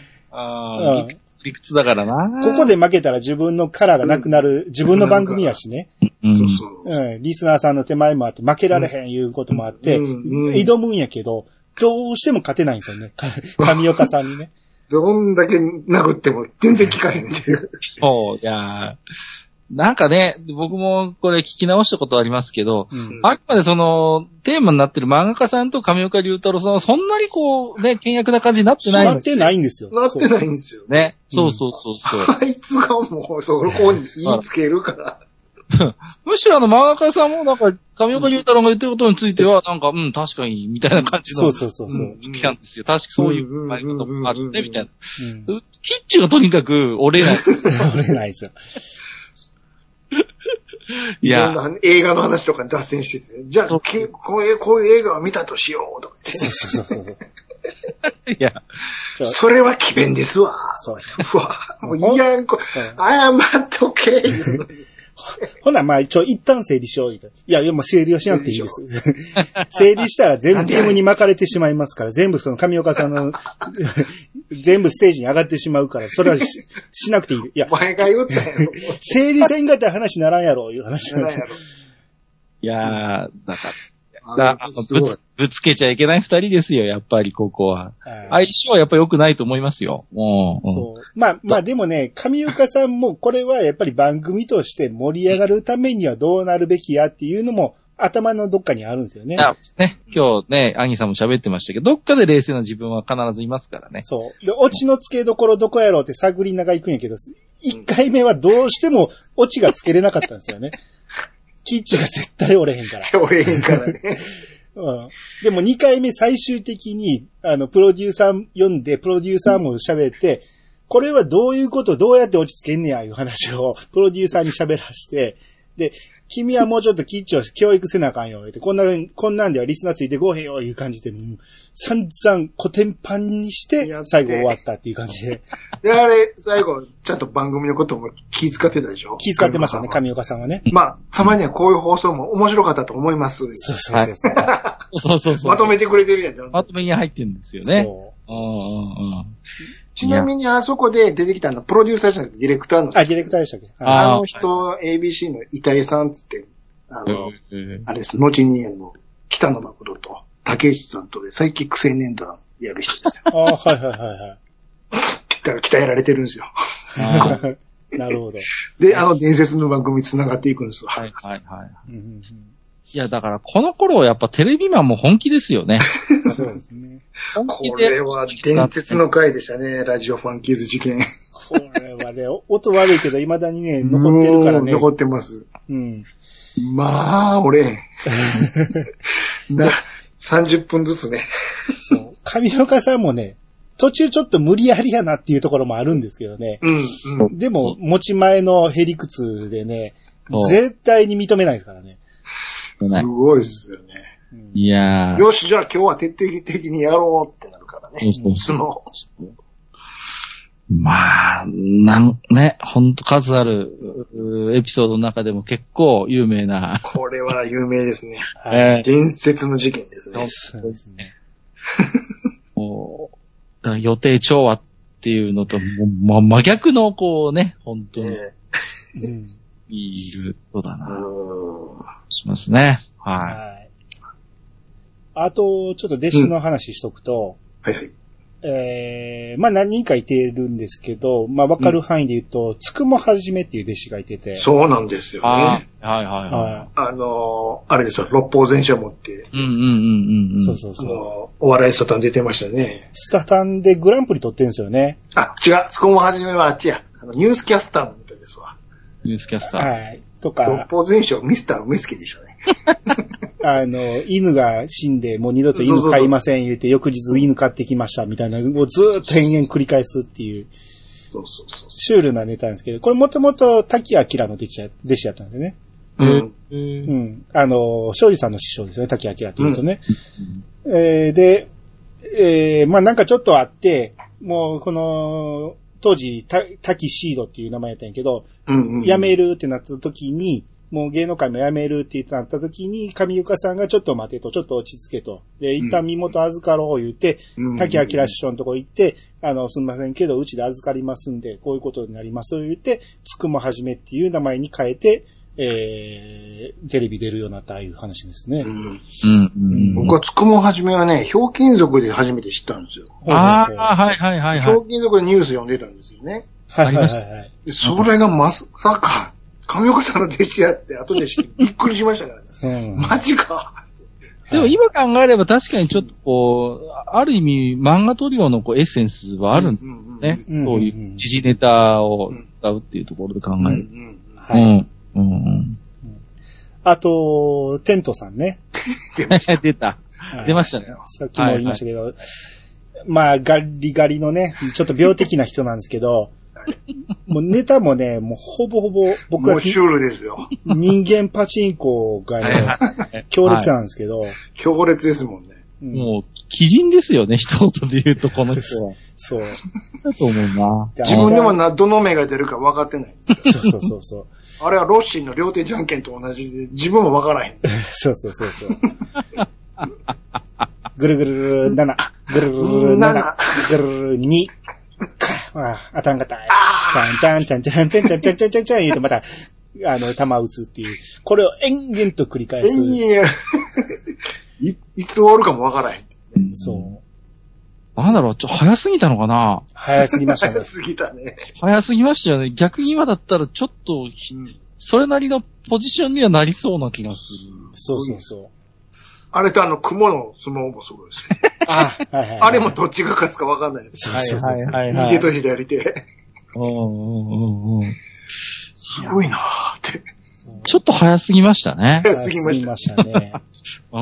C: ああ、
B: うん
C: 理理屈だからな。
B: ここで負けたら自分のカラーがなくなる、自分の番組やしね。
C: うん、
D: そうそう。
B: うん、リスナーさんの手前もあって、負けられへんいうこともあって、
D: うんうん
B: 挑むんやけど、どうしても勝てないんですよね。か上岡さんにね。
D: どんだけ殴っても全然聞かへんっていう。
C: そう、いやーなんかね、僕もこれ聞き直したことありますけど、
B: うん
C: あくまでその、テーマになってる漫画家さんと上岡龍太郎さんはそんなにこう、ね、険悪な感じになってないんです
B: なってないんですよ。
D: なってないんですよ。
C: ね。そうそうそうそう。
D: あいつがもう、そこに言いつけるから。
C: むしろあの漫画家さんもなんか、上岡龍太郎が言ってることについては、なんか、うん、確かに、みたいな感じの
B: そうそうそうそう。
D: うん
C: 人気なんですよ。確かそういうあり方もあるね、みたいな。
B: うん。
C: キッチンがとにかく折れない。
B: 折れないですよ。
C: いや
D: 映画の話とかに脱線してて、じゃあ、きこういう、こういう映画を見たとしようとか言って
B: そうそうそうそう。
C: いや、
B: そ
D: れは奇弁ですわ。
B: そう
D: うわ、もういらんこ、謝っとけ、
B: ほな、まあ一応一旦整理しよう。いや、いやもう整理はしなくていいです。整理したら全部ゲームに巻かれてしまいますから、全部その上岡さんの、全部ステージに上がってしまうから、それはししなくていい。いや
D: お、前が言ったやろ。
B: 整理せんかったら話ならんやろ、いう話なんで
D: なんや。ろ
C: いやー、だから、
D: あ
C: ぶつ。ぶつけちゃいけない二人ですよ、やっぱりここは。
B: はい
C: 相性はやっぱ良くないと思いますよ。う
B: そう。まあ、まあでもね、上岡さんもこれはやっぱり番組として盛り上がるためにはどうなるべきやっていうのも頭のどっかにあるんですよね。
C: あね、今日ね、アニさんも喋ってましたけど、どっかで冷静な自分は必ずいますからね。
B: そう。で、オチの付けどころどこやろうって探りながら行くんやけど、一回目はどうしてもオチが付けれなかったんですよね。キッチが絶対折れへんから。
D: 折れへんからね。
B: うん。でも2回目最終的に、あの、プロデューサー読んで、プロデューサーも喋って、これはどういうこと、どうやって落ち着けんねや、いう話を、プロデューサーに喋らして、で、君はもうちょっとキッチを教育せなあかんよ。言うてこんな、こんなんではリスナーついてこうへんよ、いう感じで、散々コテンパンにして最後終わったっていう感じで、
D: で、あれ、最後、ちゃんと番組のことも気遣ってたでしょ？
B: 気遣ってましたね、
D: 神
B: 上岡さんはね。
D: まあ、たまにはこういう放送も面白かったと思います。
B: そうそうそう そう。
C: そうそう。
D: まとめてくれてるやん、ちゃんと
C: まとめに入ってるんですよね。
B: そ
C: うんうんうん。
D: ちなみにあそこで出てきたのはプロデューサーじゃなくてディレクターの？
B: う。。あ、ディレクターでしたっけ？
C: あ
D: あの人、ABC の板井さんつって、あの、
C: うん
D: あれです、後にあの、北野誠と竹内さんとでサイキック青年団やる人ですよ。
B: ああ、はいはいはいはい。
D: だから鍛えられてるんですよ。
C: あ
B: なるほど。
D: で、あの伝説の番組に繋がっていくんですわ。
C: はいはいはい。
B: うんうん
C: いや、だからこの頃やっぱテレビマンも本気ですよね。
B: うんそうですね。
D: これは伝説の回でしたね、ラジオファンキーズ事件。
B: これはね、お音悪いけど未だにね、残ってるからね。
D: 残ってます。
B: うん。
D: まあ、俺、な、30分ずつね。
B: そう。上岡さんもね、途中ちょっと無理やりやなっていうところもあるんですけどね。
D: うん、うん。
B: でも、持ち前のヘリクツでね絶対に認めないですからね。
D: すごいですよね。
B: うん
C: いやー。
D: よし、じゃあ今日は徹底的にやろうってなるからね。
C: そう
D: いつも。
C: まあ、なん、ね、ほんと数あるうエピソードの中でも結構有名な。
D: これは有名ですね。
B: はい。
C: え
D: 伝説の事件ですね。
B: そうですね。
C: ーもう予定調和っていうのと、もうま、真逆のこうね、本当に
D: え
B: うん。
C: いるとだ
D: え
C: な、
D: うん
C: しますね。は
B: はい。あと、ちょっと弟子の話しとくと、
D: はいはい。
B: えー、まあ何人かいてるんですけど、まあわかる範囲で言うと、つくもはじめっていう弟子がいてて、
D: そうなんですよね。
C: あはいはいは
B: は
D: あのー、あれですよ、六法全書持って、
C: い。うんうんうんうんうん。
B: そうそうそう。
D: あのー、お笑いサタン出てましたね。
B: スタタンでグランプリ取ってるんですよね。
D: あ、違う、スコモはじめはあっちや。あのニュースキャスターの。
C: ニュースキャスター。
B: はい。と
D: 六
B: か、
D: 法全書、ミスター梅助でしたね。
B: あの、犬が死んで、もう二度と犬飼いません言うて、翌日犬飼ってきましたみたいなのをずーっと延々繰り返すっていう、
D: そうそうそうそ
B: シュールなネタなんですけど、これもともと滝明の弟子や弟子やったんですよね。
D: う。うん。
C: え
B: う
C: ー
B: ん。あの、庄司さんの師匠ですよね、滝明って言うとね。えーで、えーまあなんかちょっとあって、もうこの、当時、た滝シードっていう名前やったんやけど、
D: うんうん。
B: 辞めるってなった時に、もう芸能界も辞めるってなった時に、上岡さんがちょっと待てと、ちょっと落ち着けと。で、一旦身元預かろう言って、
D: うん
B: 滝明師匠のとこ行って、あの、すみませんけど、うちで預かりますんで、こういうことになります言って、つくもはじめっていう名前に変えて、えー、テレビ出るようになったああいう話ですね。
D: うん
C: うんうん。
D: 僕はつくもはじめはね、ひょうきん族で初めて知ったんですよ。
C: ああ、はいはいはい
D: ひ
C: はい。
D: ょうきん族でニュース読んでたんですよね。
B: はいはいはいはい。
D: でそれがまさか、上岡さんの弟子やって、後で知ってびっくりしましたからね。
B: うん。
D: マジか。
C: でも今考えれば確かにちょっとこう、ある意味漫画トリオのこうエッセンスはあるんですね。
B: うん
C: そういう時事ネタを使うっていうところで考
D: うんう
C: える。
D: ん
B: はい。
C: うん。うんうん。
B: あと、テントさんね。
D: 出ました
C: 出た。出ましたね。
B: さっきも言いましたけど、まあ、ガリガリのね、ちょっと病的な人なんですけど、もうネタもね、もうほぼほぼ僕は
D: もうシュールですよ。
B: 人間パチンコがね、強烈なんですけど、
D: 強烈ですもんね。
B: うん
C: もう、鬼人ですよね、一言で言うと、この人は。
B: そう。
C: だと思うな。
B: で
D: 自分でもな、どの目が出るか分かってないんですよ。
B: そうそうそうそう。
D: あれはロッシーの両手じゃんけんと同じで、自分も分からへん。
B: そうそうそうそう。ぐるぐるぐる7、ぐるぐるぐる7、ぐるぐる2、か、あ、あたんかたい。ちゃんちゃんちゃんちゃんちゃんちゃんちゃんちゃんちゃん言うとまた、あの、弾打つっていう。これを延々と繰り返す。
D: いやいいつ終わるかも分からへん。
B: そう。
C: なんだろう、ちょ、早すぎたのかな？
B: 早すぎましたね
D: 早。すぎたね。
C: 早すぎましたよね。逆に今だったらちょっと、それなりのポジションにはなりそうな気がする。
B: そうそうそう。
D: あれとあの、雲の相撲もそうですよ。
B: あ、はいはい。
D: あれもどっちが勝つか分かんないです。
B: そうそうそう。
C: はい
D: 右手と左手。
C: うんうんうんうん。
D: すごいなーって。
C: ちょっと早すぎましたね。
D: 早すぎました。
B: ね。
C: う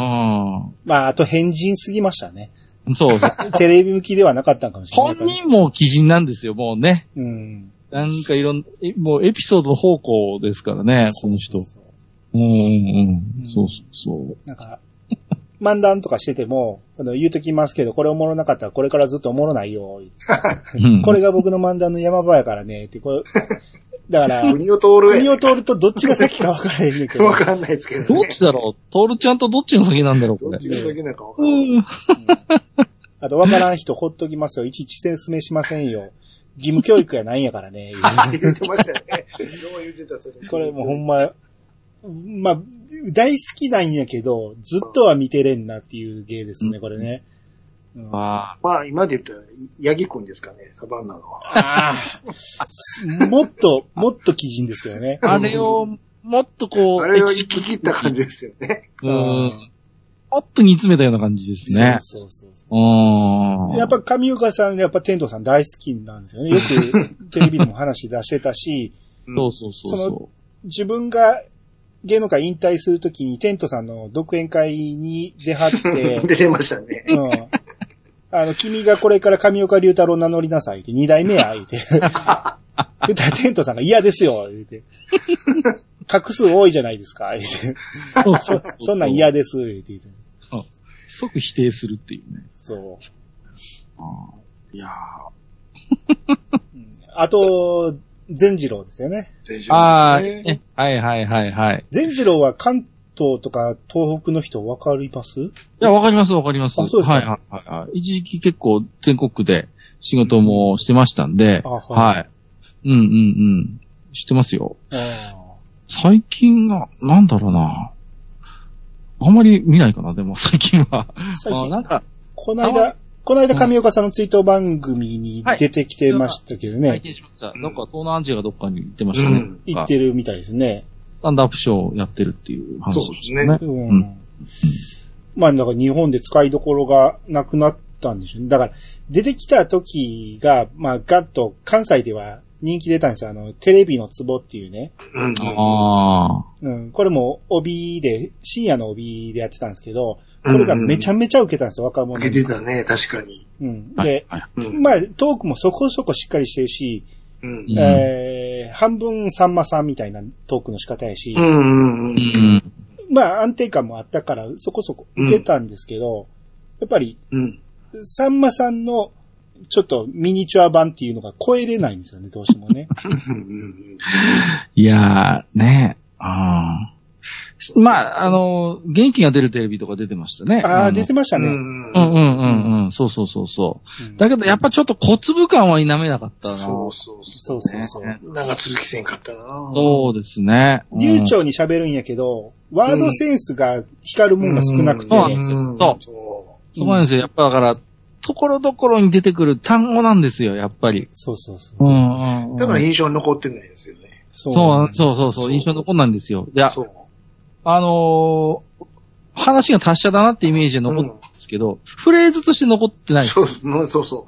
B: まあ、あと変人すぎましたね。
C: ん。そう。
B: テレビ向きではなかったのかもしれない。
C: 本人も鬼人なんですよ、もうね。
B: うん。
C: なんかいろん、えもうエピソード方向ですからね、この人。
B: そう
C: んうんうん。そうそうそう。
B: なんか、漫談とかしてても、あの言うときますけど、これおもろなかったらこれからずっとおもろないよ。
C: う ん
B: これが僕の漫談の山場やからね。って、これ、だから、
D: 国を通る
B: 国を通るとどっちが先か分からへんねんけど。
D: わかんないですけどね。
C: どっちだろう？トールちゃんとどっちの先なんだろうこれ
D: どっ。ちが先なんかわか
C: うん
D: ない。
C: ん。
B: あと、分からん人ほっときますよ。いちいち説明しませんよ。義務教育やないんやからね。
D: 言ってましたよね。どう言ってたそれ。
B: これもうほんま、まあ、大好きなんやけど、ずっとは見てれんなっていう芸ですね、これね。
D: まあ、今で言ったら、ヤギくんですかね、サバンナの。
B: ああ、もっと、もっと鬼人ですけどね。
C: あれを、もっとこう、
D: あれを行き切った感じですよね。
C: うん。もっと煮詰めたような感じですね。
B: そうそうそう
C: うん。
B: やっぱ上岡さん、やっぱ天童さん大好きなんですよね。よくテレビでも話出してたし、
C: そうそうそうそ
B: 自分が芸能界引退するときにテントさんの独演会に出張って、
D: 出てましたね。
B: うん。あの、君がこれから上岡龍太郎名乗りなさいって、二代目や、言うて。言ったらテントさんが嫌ですよ、言うて。画数多いじゃないですか、言うて。
C: う。そうそ
B: んなん嫌です、言うて言うて。
C: 即否定するっていうね。
B: そう。
C: いや
B: うんあと、善次郎ですよね。
D: 全
C: ーあー、
D: ね
C: ねはいはいはいはい。
B: 善次郎は関東とか東北の人わかります？
C: いや、わかりますわかります。
B: あそうですか
C: はいはいはいはい。一時期結構全国区で仕事もしてましたんで、
B: あはい
C: はい。うんうんうん。知ってますよ。
B: あ
C: 最近が、なんだろうな。あんまり見ないかな、でも最近は。
B: ー最近、
C: あなんか、
B: この間、この間上岡さんのツイート番組に出てきてましたけどね、
C: 体験しました。
D: うん
C: なんか東南アジアがどっかに行ってましたね
D: うん。
B: 行ってるみたいですね。
C: スタンダップショーをやってるっていう話
D: そうですね
C: ね。
B: うん。
C: うん
B: まあ、だから日本で使いどころがなくなったんでしょうね。だから、出てきた時が、まあ、ガッと関西では人気出たんですよ。あの、テレビのツボっていうね。
D: うん。
C: あ
B: うん。これも帯で、深夜の帯でやってたんですけど、これがめちゃめちゃ受けたんですよ、若者
D: 受け
B: に。
D: てたね、確かに。
B: うん。
C: あ。
B: で。まあ、トークもそこそこしっかりしてるし、
D: うん。
C: うん
B: えー、半分さんまさんみたいなトークの仕方やし、
D: うんうん
C: う
D: うん。
C: ん。
B: まあ安定感もあったからそこそこ受けたんですけど、やっぱり、
D: うん。
B: さんまさんのちょっとミニチュア版っていうのが超えれないんですよね、どうしてもね。
D: う ん
C: いやー、ねあーまあ、あの、元気が出るテレビとか出てましたね。
B: ああ、
C: の
B: 出てましたね。
D: うん。
C: うんうんうんうん。そうそうそうそう。
B: うん
C: だけどやっぱちょっと小粒感は否めなかったな。
D: そうそうそ
B: そうそうそう。
C: ね
D: う。なんか続きせんかったな。
C: そうですね。うん
B: 流暢に喋るんやけど、ワードセンスが光るもんが少なくて、
C: そうなんですよ
D: ん
C: そう
D: そ
C: そうなんですよ。やっぱだから、ところどころに出てくる単語なんですよ、やっぱり。
B: そうそうそう
C: う。んうんうん
D: う。だから印象に残ってないですよね。
B: そう
C: そう、そうそう
D: そ
C: そうう、印象に残んないんですよ。いや、
D: そう。
C: あのー話が達者だなってイメージで残ってるんですけど、フレーズとして残ってない。
D: そうそうそうそ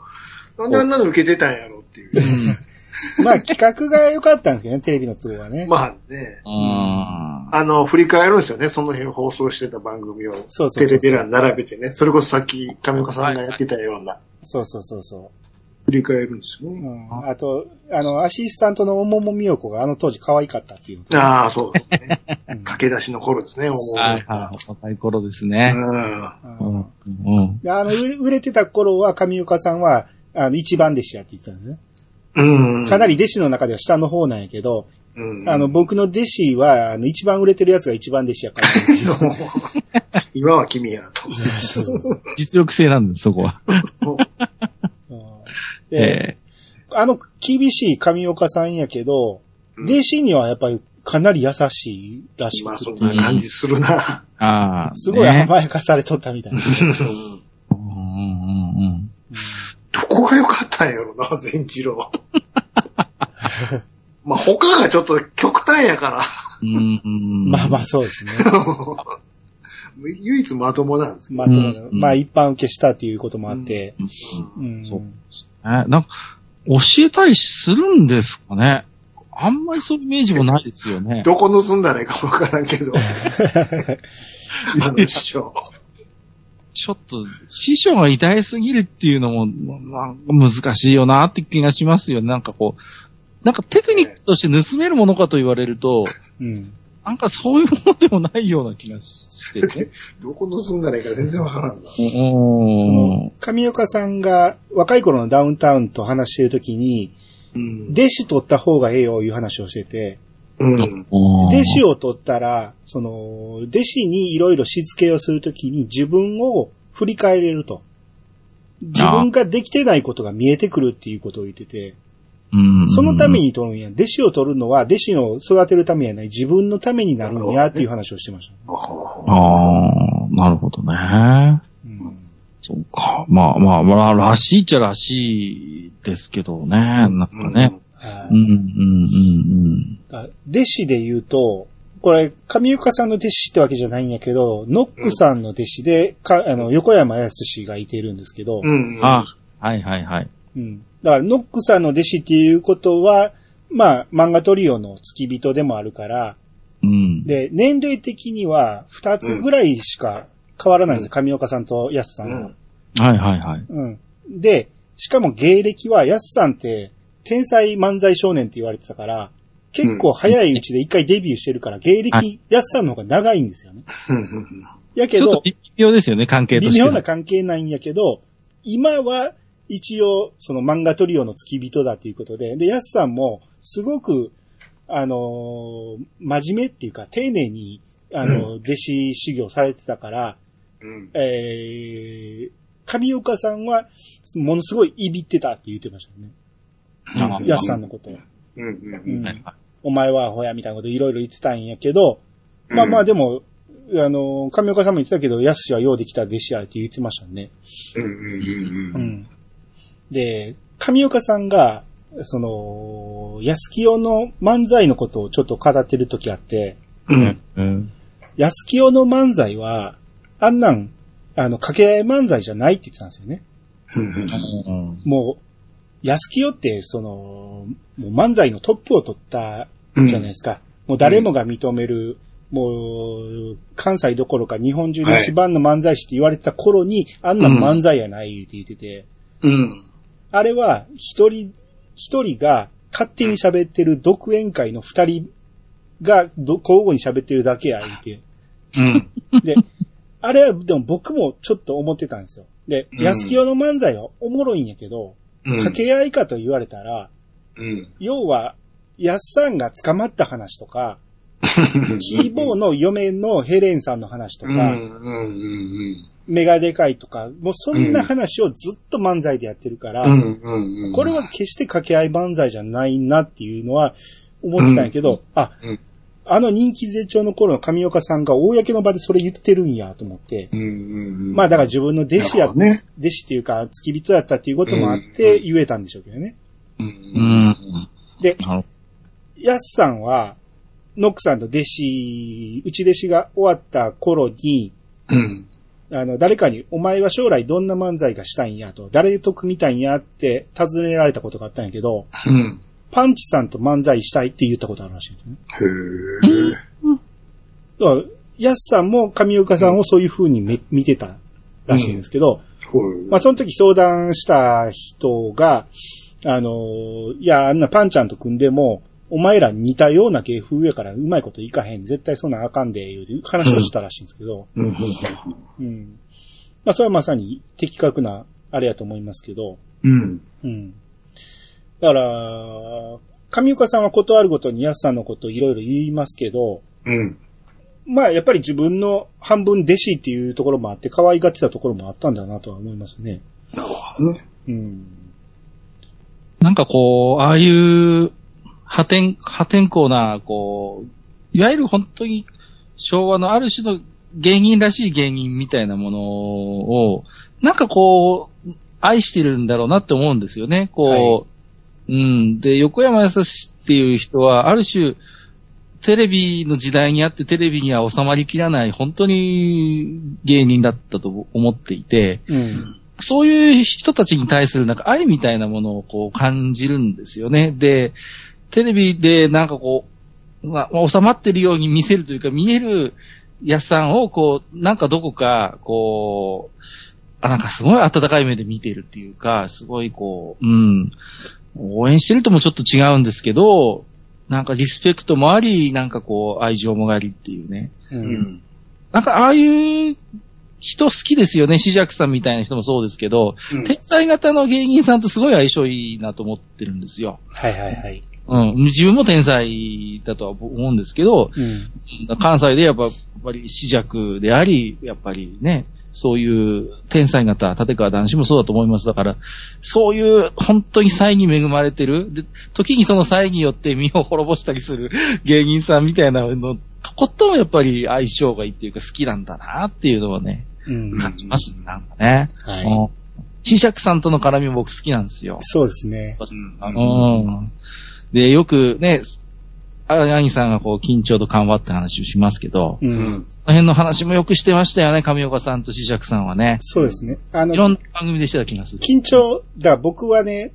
D: う。なんであんなの受けてたんやろっていう。
B: まあ企画が良かったんですけどね、テレビの都合はね。
D: まあね。
C: あ
D: あの、振り返るんですよね。その辺放送してた番組を。
B: そうそうそう
D: テレビ欄並べてね。それこそさっき上岡さんがやってたような。
B: そうそうそうそ
D: 振り返るんですよ
B: う。
D: ね。
B: うん。あと、あの、アシスタントのおももみよこがあの当時可愛かったっていう。
D: ああ、そうですね。
B: うん
D: 駆け出しの頃ですね、思う
C: あ。はいはい。若い頃ですね。
D: うん。
C: う
B: うん
C: ん。うん。
B: であの、売れ売れてた頃は上岡さんは、あの、一番弟子やって言ってたんですね。
D: うん。
B: かなり弟子の中では下の方なんやけど、
D: うん、
B: あの、僕の弟子は、あの、一番売れてるやつが一番弟子やから。
D: 今は君やと。
C: 実力性なんです、そこは。え
B: あの、厳しい上岡さんやけど、
D: うん
B: 弟子にはやっぱりかなり優しいらし
D: まあ、
B: くて
D: そん、な感じするな。
C: ー、ああ。
B: すごい
C: ね
B: 甘やかされとったみたいな。
C: うんうんうんうん。
D: どこが良かったんやろな、全次郎。まあ、他がちょっと極端やから。
C: うんうん
B: まあまあそうですね。
D: 唯一まともなんですけど。
B: まあ、と
C: うん
B: まあ一般受けしたっていうこともあって、
C: うん
B: うん
C: そう。なんか、教えたりするんですかねあんまりそういうイメージもないですよね。
D: どこ盗んだらいいかわからんけど。あの師匠。
C: ちょっと、師匠が痛いすぎるっていうのも、なんか難しいよなって気がしますよね。なんかこう、なんかテクニックとして盗めるものかと言われると、
B: うん。
C: なんかそういうものでもないような気がしてね。
D: どこの住んだらいいか全然わからんな。
C: おー。
B: 上岡さんが若い頃のダウンタウンと話してるときに、
D: うん。
B: 弟子取った方がええよいう話をしてて、
D: うん。
B: 弟子を取ったら、その、弟子にいろいろしつけをするときに自分を振り返れると。自分ができてないことが見えてくるっていうことを言ってて、
C: うん
B: そのために取るんや。弟子を取るのは、弟子を育てるためやない、自分のためになるんやっていう話をしてました。
C: ああ、なるほどね。
B: うん
C: そうか。まあまあ、まあ、らしいっちゃらしいですけどね。なんかね。
B: はい
C: うん、うん、うん、
B: だ弟子で言うと、これ、上岡さんの弟子ってわけじゃないんやけど、ノックさんの弟子で、かあの、横山康氏がいているんですけど、
D: うん。
C: うん。あ、はいはいはい。
B: うん。だから、ノックさんの弟子っていうことは、まあ、漫画トリオの付き人でもあるから、
C: うん。
B: で、年齢的には二つぐらいしか変わらないんですよ、上岡さんと安さんは。
C: はいはいはい。
B: うん。で、しかも芸歴は安さんって天才漫才少年って言われてたから、結構早いうちで一回デビューしてるから、芸
C: は
B: 歴、安さんの方が長いんですよね。
D: うん。
B: やけど、
C: ちょっと微妙ですよね、関係と
B: 微
C: しては。
B: 妙な関係ないんやけど、今は一応その漫画トリオの付き人だということで、で、安さんもすごく、あのー真面目っていうか丁寧に、あの、弟子修行されてたから、
D: うん。
B: えー、上岡さんは、ものすごいいびってたって言ってましたよね。
C: あー
B: 安さんのことを。
D: うん。
B: うん
C: はいはい
B: お前はアホやみたいなこといろいろ言ってたんやけど、まあまあでも、あの、上岡さんも言ってたけど、安はようできた弟子やって言ってましたね。
D: うん。うん。
B: う
D: うん。
B: ん。で、上岡さんが、その、安清の漫才のことをちょっと語ってる時あって、
D: うん。
C: うん。
B: 安清の漫才は、あんなん、あの、掛け合い漫才じゃないって言ってたんですよね。
D: うん。
B: もう、安清って、その、もう漫才のトップを取ったじゃないですか。もう誰もが認める、もう、関西どころか日本中で一番の漫才師って言われてた頃に、あんな漫才やないって言ってて、
D: うん。
B: あれは一人、一人が勝手に喋ってる独演会の二人がど交互に喋ってるだけや、言って。
D: うん。
B: で、あれはでも僕もちょっと思ってたんですよ。で、
D: うん
B: 安清の漫才はおもろいんやけど、掛け合いかと言われたら、
D: うん。
B: 要は、安さんが捕まった話とか、キーボーの嫁のヘレンさんの話と
D: うん。
B: か、
D: うん。
B: メガデカイとか、もうそんな話をずっと漫才でやってるから。これは決して掛け合い漫才じゃないなっていうのは思ってたんやけど、あ
D: うん、
B: あの人気絶頂の頃の上岡さんが公の場でそれ言ってるんやと思って。まあだから自分の弟子や、
D: ね。
B: 弟子っていうか付き人だったっていうこともあって
D: うん
B: 言えたんでしょうけどね。で、
C: なる
B: ヤスさんは、ノックさんと弟子、内弟子が終わった頃に、
D: うん。
B: あの、誰かに、お前は将来どんな漫才がしたいんやと、誰と組みたいんやって尋ねられたことがあったんやけど、
D: うん。
B: パンチさんと漫才したいって言ったことあるらしいんですね。
D: へえ。
B: だから、ヤスさんも上岡さんをそういう風にめ見てたらしいんですけど、
D: そう。
B: まあその時相談した人が、あの、いや、あんなパンちゃんと組んでも、お前ら似たような芸風やからうまいこといかへん。絶対そんなんあかんで、いう話をしたらしいんですけど、
D: うん。
B: うん。まあそれはまさに的確な、あれやと思いますけど、
D: うん。
B: うん。だから、上岡さんは断るごとにヤスさんのことをいろいろ言いますけど、
D: うん。
B: まあやっぱり自分の半分弟子っていうところもあって可愛がってたところもあったんだなとは思いますね。
D: なるほどね。
B: うん。
C: なんかこう、ああいう破天、破天荒な、こう、いわゆる本当に昭和のある種の芸人らしい芸人みたいなものを、なんかこう、愛してるんだろうなって思うんですよね。こう、うん。で、横山やさしっていう人は、ある種、テレビの時代にあってテレビには収まりきらない本当に芸人だったと思っていて、
B: うん。
C: そういう人たちに対するなんか愛みたいなものをこう感じるんですよね。で、テレビでなんかこう、まあ、収まってるように見せるというか見えるやさんをこう、なんかどこかこう、あ、なんかすごい温かい目で見てるっていうか、すごいこう、うん、応援してるともちょっと違うんですけど、なんかリスペクトもあり、なんかこう、愛情もありっていうね。
B: う。
D: うんん。
C: なんかああいう人好きですよね。シジャクさんみたいな人もそうですけど、
D: うん
C: 天才型の芸人さんとすごい相性いいなと思ってるんですよ。
B: はいはいはい。
C: うん。自分も天才だとは思うんですけど、
B: うん。
C: 関西でやっぱ、やっぱり死弱であり、やっぱりね、そういう天才型、立川男子もそうだと思います。だから、そういう本当に才に恵まれてる、で、時にその才によって身を滅ぼしたりする 芸人さんみたいなの、とことんやっぱり相性がいいっていうか好きなんだなっていうのはね、
B: うん。
C: 感じます、なんかね。
B: はい。
C: うんシシャクさんとの絡みも僕好きなんですよ。
B: そうですね。
C: うん。で、よくね、あアニさんがこう緊張と緩和って話をしますけど、
B: う。
D: うんん。
C: その辺の話もよくしてましたよね、上岡さんとシシャクさんはね。
B: そうですね。あの
C: い、ろんな番組でしてた気がする。
B: 緊張、だから僕はね、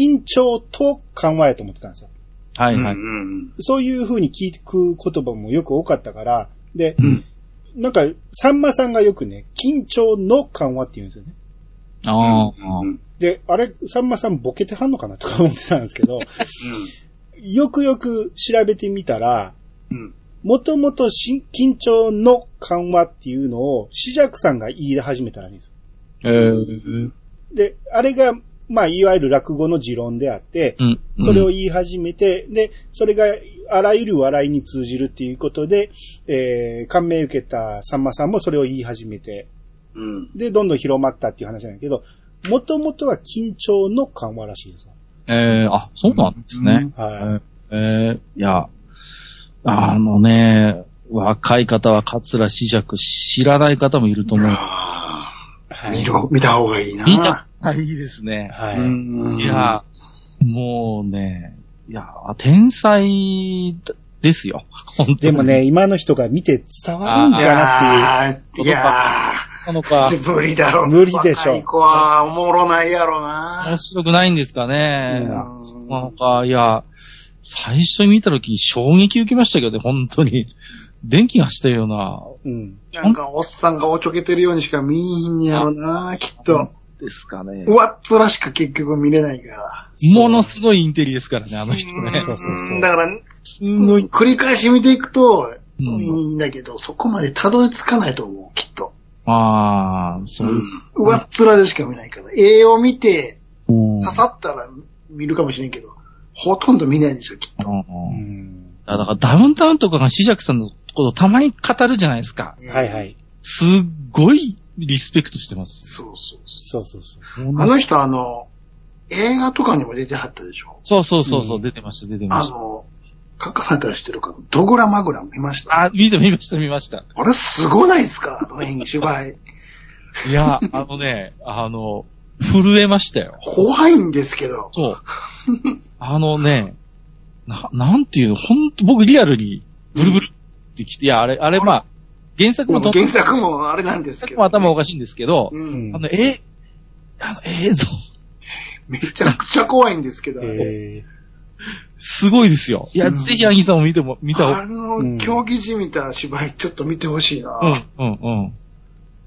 B: 緊張と緩和やと思ってたんですよ。
C: はいはい。
D: うん。
B: そういう風に聞く言葉もよく多かったから、で、
D: うん
B: なんか、さんまさんがよくね、緊張の緩和って言うんですよね。
C: ああ、
B: で、あれ、さんまさんボケてはんのかなとか思ってたんですけど、よくよく調べてみたら、
D: うん。
B: もともとし緊張の緩和っていうのを、シジャクさんが言い始めたらしいんですよ。
C: えー、
B: で、あれが、まあ、いわゆる落語の持論であって、
C: うん。
B: それを言い始めて、で、それがあらゆる笑いに通じるっていうことで、えー、感銘受けたさんまさんもそれを言い始めて、
D: うん。
B: で、どんどん広まったっていう話なんだけど、もともとは緊張の緩和らしいです。
C: えー、あ、そうなんですね。
B: は
C: えー、いや、あのね、若い方は桂枝雀知らない方もいると思う。
D: 見ろ、見た方がいいな。
C: 見たあ、いいですね。
B: はい。
D: うん。
C: いや、もうね、いや、天才ですよ。
B: でもね、、今の人が見て伝わるん
D: い
B: かなっていう。
D: やー、いや
C: なのか、
D: ー、無理だろ。
B: 無理でしょ
D: 若い子はおもろないやろな
C: 面。白くないんですかね。
D: うん
C: そうなのか、いや、最初に見たとき衝撃受けましたけどね、本当に。電気がしたような、
B: うん。
D: なんか、おっさんがおちょけてるようにしか見えひんねやろな、きっと。
C: ですかね。
D: 上っ面しか結局見れないから。
C: ものすごいインテリですからね、あの人ね。
B: そうそうそう
D: だから、
C: すごい。
D: 繰り返し見ていくと、
C: うん
D: いいんだけど、そこまでたどり着かないと思う、きっと。
C: ああ、そう。
D: 上っ面でしか見ないから。絵を見て、
C: うん
D: 刺さったら見るかもしれんけど、ほとんど見ないでしょ、きっと。
C: うん
B: うん。
C: だからダウンタウンとかがシジャクさんのことたまに語るじゃないですか。
B: はいはい。
C: すっごいリスペクトしてます。
D: そうそう
B: そうそうそう。
D: あの人あの、映画とかにも出てはったでしょ？
C: そうそうそうそう、
B: うん
C: 出てました、出てました。
D: あの、書かれたりしてるかドグラマグラ見ました？
C: あ、見て見ました、見ました。
D: あれすごないですか？あの演技芝居。
C: いや、あのね、あの、震えましたよ。
D: 怖いんですけど。
C: そう。あのね、な、なんていうの、ほんと、僕リアルに、ブルブルってきて、いや、あれ、あれ、まあ、原作もと、
D: 原作もあれなんですけど、
C: も頭おかしいんですけど、
D: う。
B: うんん
C: あの、え、あの、映像、
D: めちゃくちゃ怖いんですけど、
B: え
C: すごいですよ。いや、
D: うん
C: ぜひ、アギさんも見ても、見た方
D: あの、競技じみた芝居ちょっと見てほしいな。
C: うん、うん、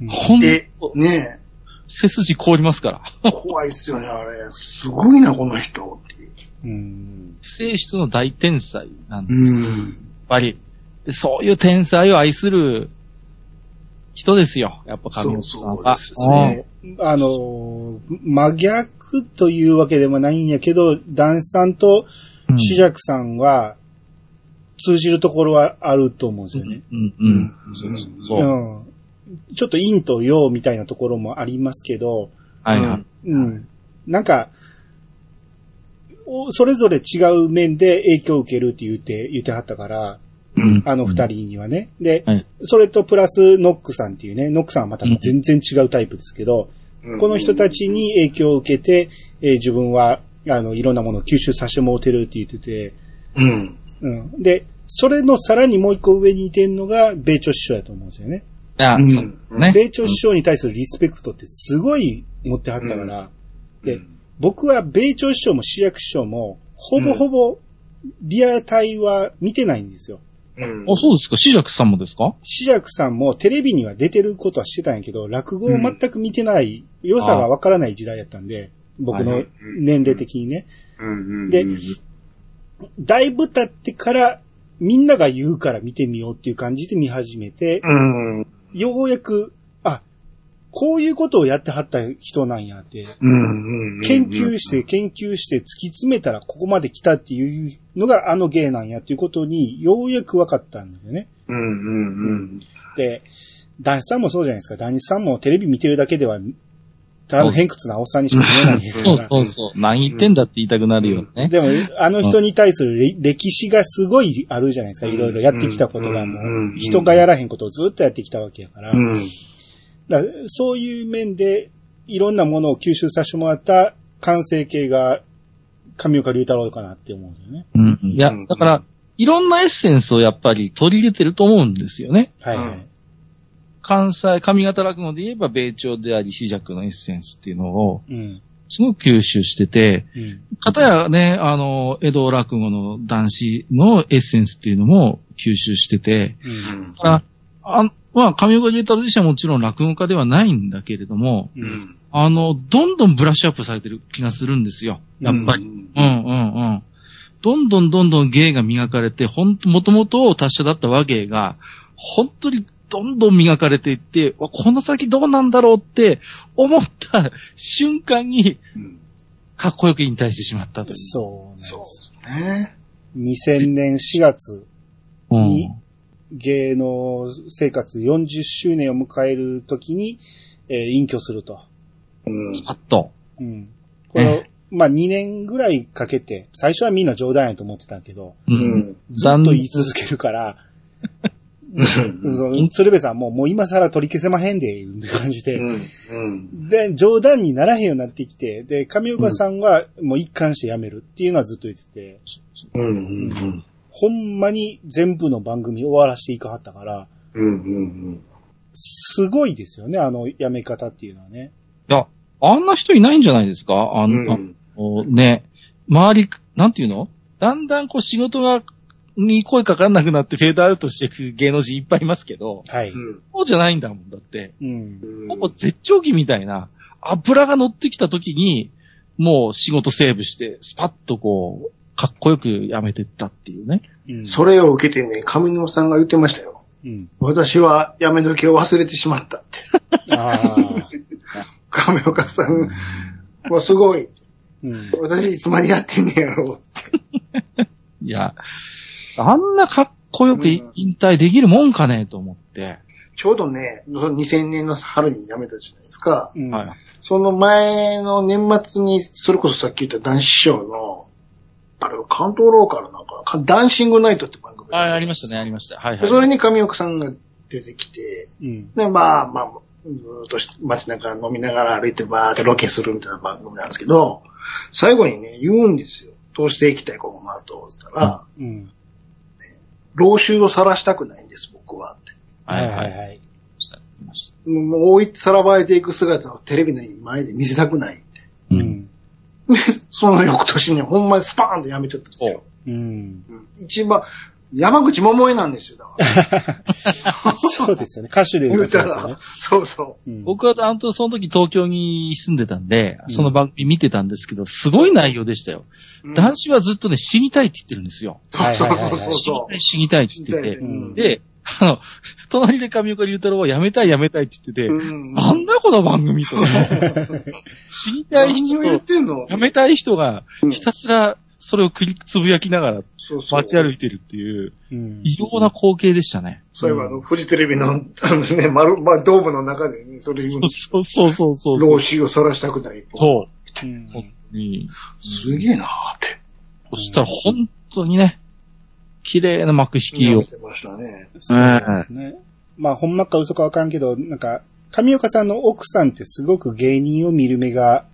C: うん。
B: ー
C: ほん
D: で
C: と、、
D: ね
C: 背筋凍りますから。
D: え、怖いっすよね、あれ。すごいな、この人。っていう
B: うん。
C: 性質の大天才なんで
D: う
C: す。やっ
D: ん。
C: ぱり。でそういう天才を愛する人ですよ。やっぱ神
D: そう
C: 尾さんは。
D: そうですね。
B: あの、真逆というわけでもないんやけど、ダンスさんと
C: うん
B: シジャクさんは通じるところはあると思うんですよね。
C: うん、う
D: うん
C: ん。そうそうそう。
B: うん。ちょっと陰と陽みたいなところもありますけど、
C: はいはい。
B: うん。なんか、おそれぞれ違う面で影響を受けるって言って、言ってはったから、
C: うん
B: あの二人にはね。で、
C: はい
B: それとプラスノックさんっていうね、ノックさんはまた全然違うタイプですけど、
D: うん
B: この人たちに影響を受けて、えー自分は、あの、いろんなものを吸収させてもうてるって言ってて、
D: うん。
B: うん。で、それのさらにもう一個上にいてんのが、米朝師匠やと思うんですよね。
C: あ、
D: うん
C: そうね。
B: 米朝師匠に対するリスペクトってすごい持ってはったから、で、僕は米朝師匠も主役師匠も、ほぼほぼリアタイは見てないんですよ。
D: うん。
C: あ、そうですか。シジャクさんもですか？
B: シジャクさんもテレビには出てることはしてたんやけど、落語を全く見てない、良さがわからない時代やったんで、僕の年齢的にね。でだいぶ経ってから、みんなが言うから見てみようっていう感じで見始めて、
D: うん。
B: ようやく、あ、こういうことをやってはった人なんやって、
D: うん。
B: 研究して研究して突き詰めたらここまで来たっていうのがあの芸なんやっていうことにようやく分かったんですよね。で、男子さんもそうじゃないですか。男子さんもテレビ見てるだけでは、ただの偏屈なおっさんにしか見えないです
C: そう
B: から。
C: そうそう。何言ってんだって言いたくなるよね。
B: でも、あの人に対するれ歴史がすごいあるじゃないですか。
D: うん
B: いろいろやってきたことがも
D: う
B: 人がやらへんことをずっとやってきたわけやから。
D: うん。
B: だからそういう面で、いろんなものを吸収させてもらった完成形が、上岡龍太郎かなって思うんですよね。
C: うん。いや、だから、いろんなエッセンスをやっぱり取り入れてると思うんですよね。
B: はい、はい
D: うん
C: 関西、上方落語で言えば、米朝であり、紫尺のエッセンスっていうのを、
B: うん。
C: すごく吸収してて、
B: うん。
C: かたやね、あの、江戸落語の男子のエッセンスっていうのも吸収してて、
B: うん。
C: あまあ、上岡龍太郎自身はもちろん落語家ではないんだけれども、
B: う。
D: うんん。
C: あの、どんどんブラッシュアップされてる気がするんですよ。やっぱり。うん、うん、うん。どんどんどんどん芸が磨かれて、ほんと、もともと達者だった和芸が、本当にどんどん磨かれていって、わこの先どうなんだろうって思った瞬間に、
D: うん。
C: かっこよく引退してしまったという。
B: そうなんです。
D: そうね。
B: 2000年4月
C: うん
B: に芸能生活40周年を迎えるときに、えー隠居すると。
D: うん。
C: パッと。
B: うん。これを、まあ2年ぐらいかけて、最初はみんな冗談やと思ってたけど、
C: う。
D: うんん。
B: ずっと言い続けるから、鶴瓶さんももう今更取り消せまへんで、いう感じで、
D: うん。
B: で、冗談にならへんようになってきて、で、上岡さんはもう一貫してやめるっていうのはずっと言ってて、
D: うん。うん。
B: ほんまに全部の番組終わらしていかはったから、
D: うん。うん。
B: すごいですよね、あのやめ方っていうのはね。
C: いや、あんな人いないんじゃないですか？あ
D: うんん。
C: あのね、周り、なんていうの？だんだんこう仕事が、に声かかんなくなってフェードアウトしていく芸能人いっぱいいますけど、
B: はい。
D: うん。
C: そうじゃないんだもん、だって。
B: うん。
C: ほぼ絶頂期みたいな、油が乗ってきた時に、もう仕事セーブして、スパッとこう、かっこよく辞めてったっていうね。
B: うん。
D: それを受けてね、上野さんが言ってましたよ。
B: うん。
D: 私はやめ時を忘れてしまったって。
B: ああ。
D: 亀岡さんはすごい。
B: うん。
D: 私いつまでやってんねやろうって。
C: いや、あんなかっこよく引退できるもんかねと思って。
D: ちょうどね、その2000年の春に辞めたじゃないですか。
B: うん
C: はい。
D: その前の年末に、それこそさっき言った男子師匠の、あれは関東ローカルなんか、かダンシングナイトって番組
C: あ、ありましたね、ありました。はいはい。
D: でそれに上岡さんが出てきて、
B: うん。
D: で、まあまあ、ずーっとし街中飲みながら歩いてバーってロケするみたいな番組なんですけど、最後にね、言うんですよ。どうしていきたいこのマートを言ったら、
B: うん。
D: 老臭を晒したくないんです、僕はって。
C: はいはいはい。
D: もう置いてさらばえていく姿をテレビの前で見せたくないって。
B: う
C: うん。
D: その翌年にほんまにスパーンとやめちゃったんですよ。
B: うん。
D: うん一番、山口百恵なんですよ、だから。
B: そうですよね。歌手で言う
D: 言うた
B: とそうですよね
D: ら。。そうそ
B: うん
C: 僕は、あんとその時東京に住んでたんで、
B: うん
C: その番組見てたんですけど、すごい内容でしたよ。
D: う。
C: 男子はずっとね、死にたいって言ってるんですよ。
B: はいはいはいはい
D: そうそうそう
C: 死にたい、死にたいって言ってて。
B: うん
C: で、あの、隣で上岡龍太郎は辞めたい辞めたいって言ってて、
D: うん
C: なんだこの番組と。死にたい
D: 何
C: 人
D: を言っ
C: と、
D: てんの？
C: 辞めたい人が
D: うん、
C: ひたすらそれをくりつぶやきながら
D: そうそう。
C: 街歩いてるっていう、
B: うん
C: 異様な光景でしたね。
D: そういえば、あの、フジテレビの、あのね、丸、まあ、ドームの中でね、それ言うんです
C: そうそうそうそうそう。
D: 老子を晒したくない。
C: そう。
B: うん
C: 本当に。
D: すげえなーって。
C: そしたら本当にね、綺麗な幕引きを。
D: てましたね。
B: そうですね。まあ、ほんまか嘘かわかんけど、なんか、上岡さんの奥さんってすごく芸人を見る目が、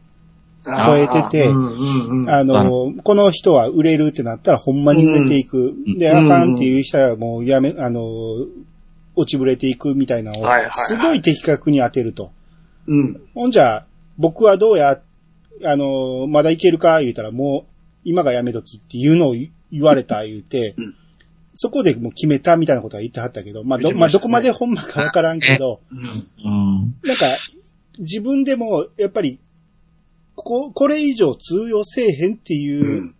B: 超えてて
D: うんうんうん。
B: あの、この人は売れるってなったらほんまに売れていく。
C: ん
B: で、
D: うん
B: あかんっていう人はもうやめ、あの、落ちぶれていくみたいなのをすごい的確に当てると。
D: うん。
B: ほんじゃ、僕はどうや、あの、まだいけるか言うたらもう、今がやめ時っていうのを言われた言うて、
D: うん
B: そこでもう決めたみたいなことは言ってはったけど、まあ、ど、
D: ま
B: あ、どこまでほんまかわからんけど、
D: うん。
C: うん。
B: なんか、自分でも、やっぱり、ここ、これ以上通用せえへんって
D: う。
B: いうん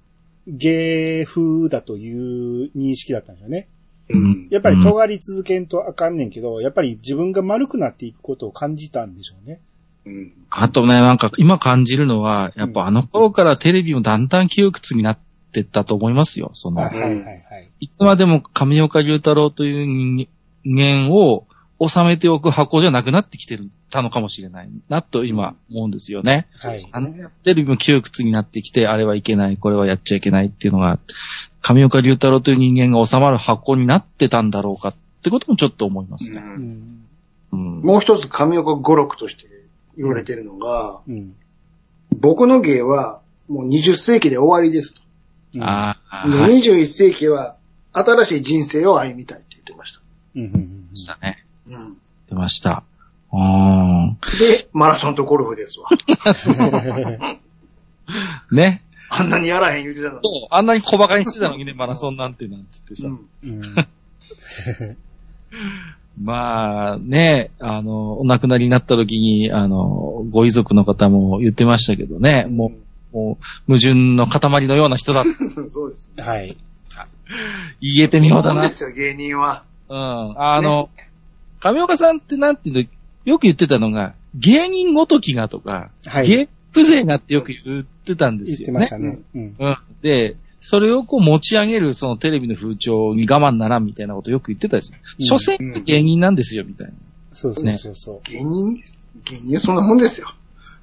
B: 芸風だという認識だったんですよね。
D: うん。
B: やっぱり尖り続けんとあかんねんけど、やっぱり自分が丸くなっていくことを感じたんでしょうね。
D: うん。
C: あとね、なんか今感じるのは、やっぱあの頃からテレビもだんだん窮屈になってったと思いますよ。その、
B: はいはいはいはい。
C: いつまでも上岡龍太郎という人間を収めておく箱じゃなくなってきてるたのかもしれないなと今思うんですよね。
B: はい。
C: あのテレビも窮屈になってきて、あれはいけない、これはやっちゃいけないっていうのが、上岡龍太郎という人間が収まる箱になってたんだろうかってこともちょっと思いますね。
B: うん。
C: うん。
D: もう一つ神岡語録として言われてるのが、
B: うん。
D: 僕の芸はもう20世紀で終わりですと。
B: うん
C: ああ、
D: で
C: はい。
D: 21世紀は新しい人生を歩みたいって言ってました。
B: うんうんうん
C: ましたね。
D: うん。
C: 出ました。うーん。
D: で、マラソンとゴルフですわ。
C: ね。
D: あんなにやらへん言うてたのに。
C: そう、あんなに小馬鹿にしてたのにね、マラソンなんてなんつってさ。
D: うん。
B: うん
C: まあ、ね、あの、お亡くなりになった時に、あの、ご遺族の方も言ってましたけどね、もう、もう、矛盾の塊のような人だ。
D: うん。そうです。
B: はい。
C: 言えてみようだな。
D: そうですよ、芸人は。
C: うん。あの、上岡さんってなんていうの、よく言ってたのが、芸人ごときがとか、
B: はい。
C: 芸風情がってよく言ってたんで
B: 言っ
C: すよね。
B: てましたね。うん。
C: うん。で、それをこう持ち上げる、そのテレビの風潮に我慢ならんみたいなことよく言ってたですよ。
B: うん
C: 所詮芸人なんですよ、みたいな。
B: そうそうそうそ
D: 芸人です。芸人はそんなもんですよ。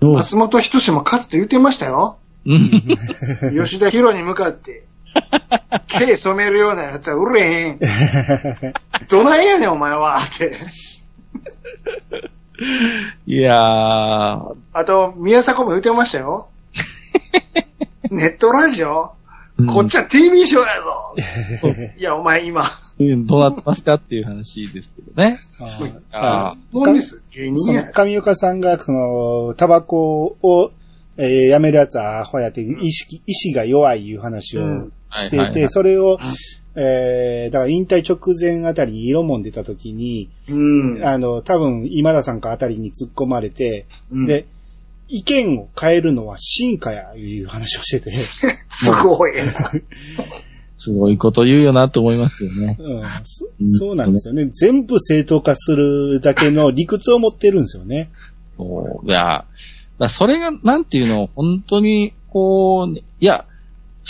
C: うん
D: 松本人志もかつて言ってましたよ。
C: うん。
D: 吉田博に向かって、毛染めるようなやつは売れへん。どないやねん、お前は。って。
C: いやー、
D: あと、宮迫も言ってましたよ。ネットラジオこっちは TV ショーやぞ。いや、お前今、
C: うん、どうなってますかっていう話ですけどね。
B: う。
C: あ
B: あ
D: もんです。芸人や。
B: 上岡さんが、その、タバコを、えーやめるやつはアホやって、意識、意志が弱いいう話を
D: うん
B: して
C: いはいはい
B: それを、えー、だから引退直前あたりに色もん出た時に、
D: うん。
B: あの、多分今田さんかあたりに突っ込まれて、
D: うん、
B: で、意見を変えるのは進化や、いう話をしてて、
D: すごいな。
C: すごいこと言うよなと思いますよね。
B: うん、そそうなんですよね。全部正当化するだけの理屈を持ってるんですよね。
C: そういや、それが、なんていうの、本当に、こう、いや、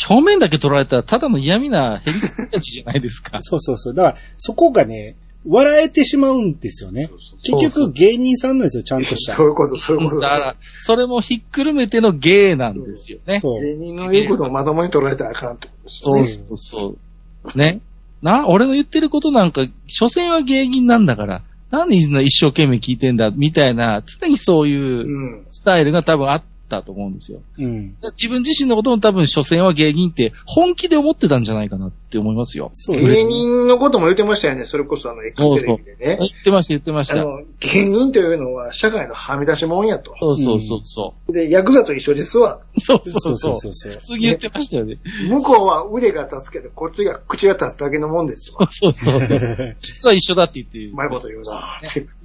C: 表面だけ捉えたらただの嫌味なヘリコプターじゃないですか。
B: そうそうそう。だから、そこがね、笑えてしまうんですよね。
D: そうそう
B: 結局芸人さんなんですよ、ちゃんとした。
D: そういうこと、そういうこと。
C: だから、それもひっくるめての芸なんですよね。
B: そう。
D: 芸人の言うことをまともに捉えたらあかんってことですよね。
C: そうそうそう。ね。な、俺の言ってることなんか、所詮は芸人なんだから、なんでそんな一生懸命聞いてんだ、みたいな、常にそういう
D: うん。
C: スタイルが多分あったと思うんですよ。
B: うん。
C: 自分自身のことも多分、所詮は芸人って本気で思ってたんじゃないかなって思いますよ。
B: そう
D: 芸人のことも言ってましたよね。それこそあの、駅テレビでね
C: 言。ってました、言ってました。
D: あの、芸人というのは社会のはみ出し者やと。
C: そうそうそうそ
D: で、ヤクザと一緒ですわ。
C: う。そう
B: そ
C: そううそうう。
B: そそうそう
C: 普。通に言ってましたよね。
D: 向こうは腕が立つけど、こっちが口が立つだけのもんですわ。
C: そうそうそう。実は一緒だって言ってる。
D: うまいこと言うな。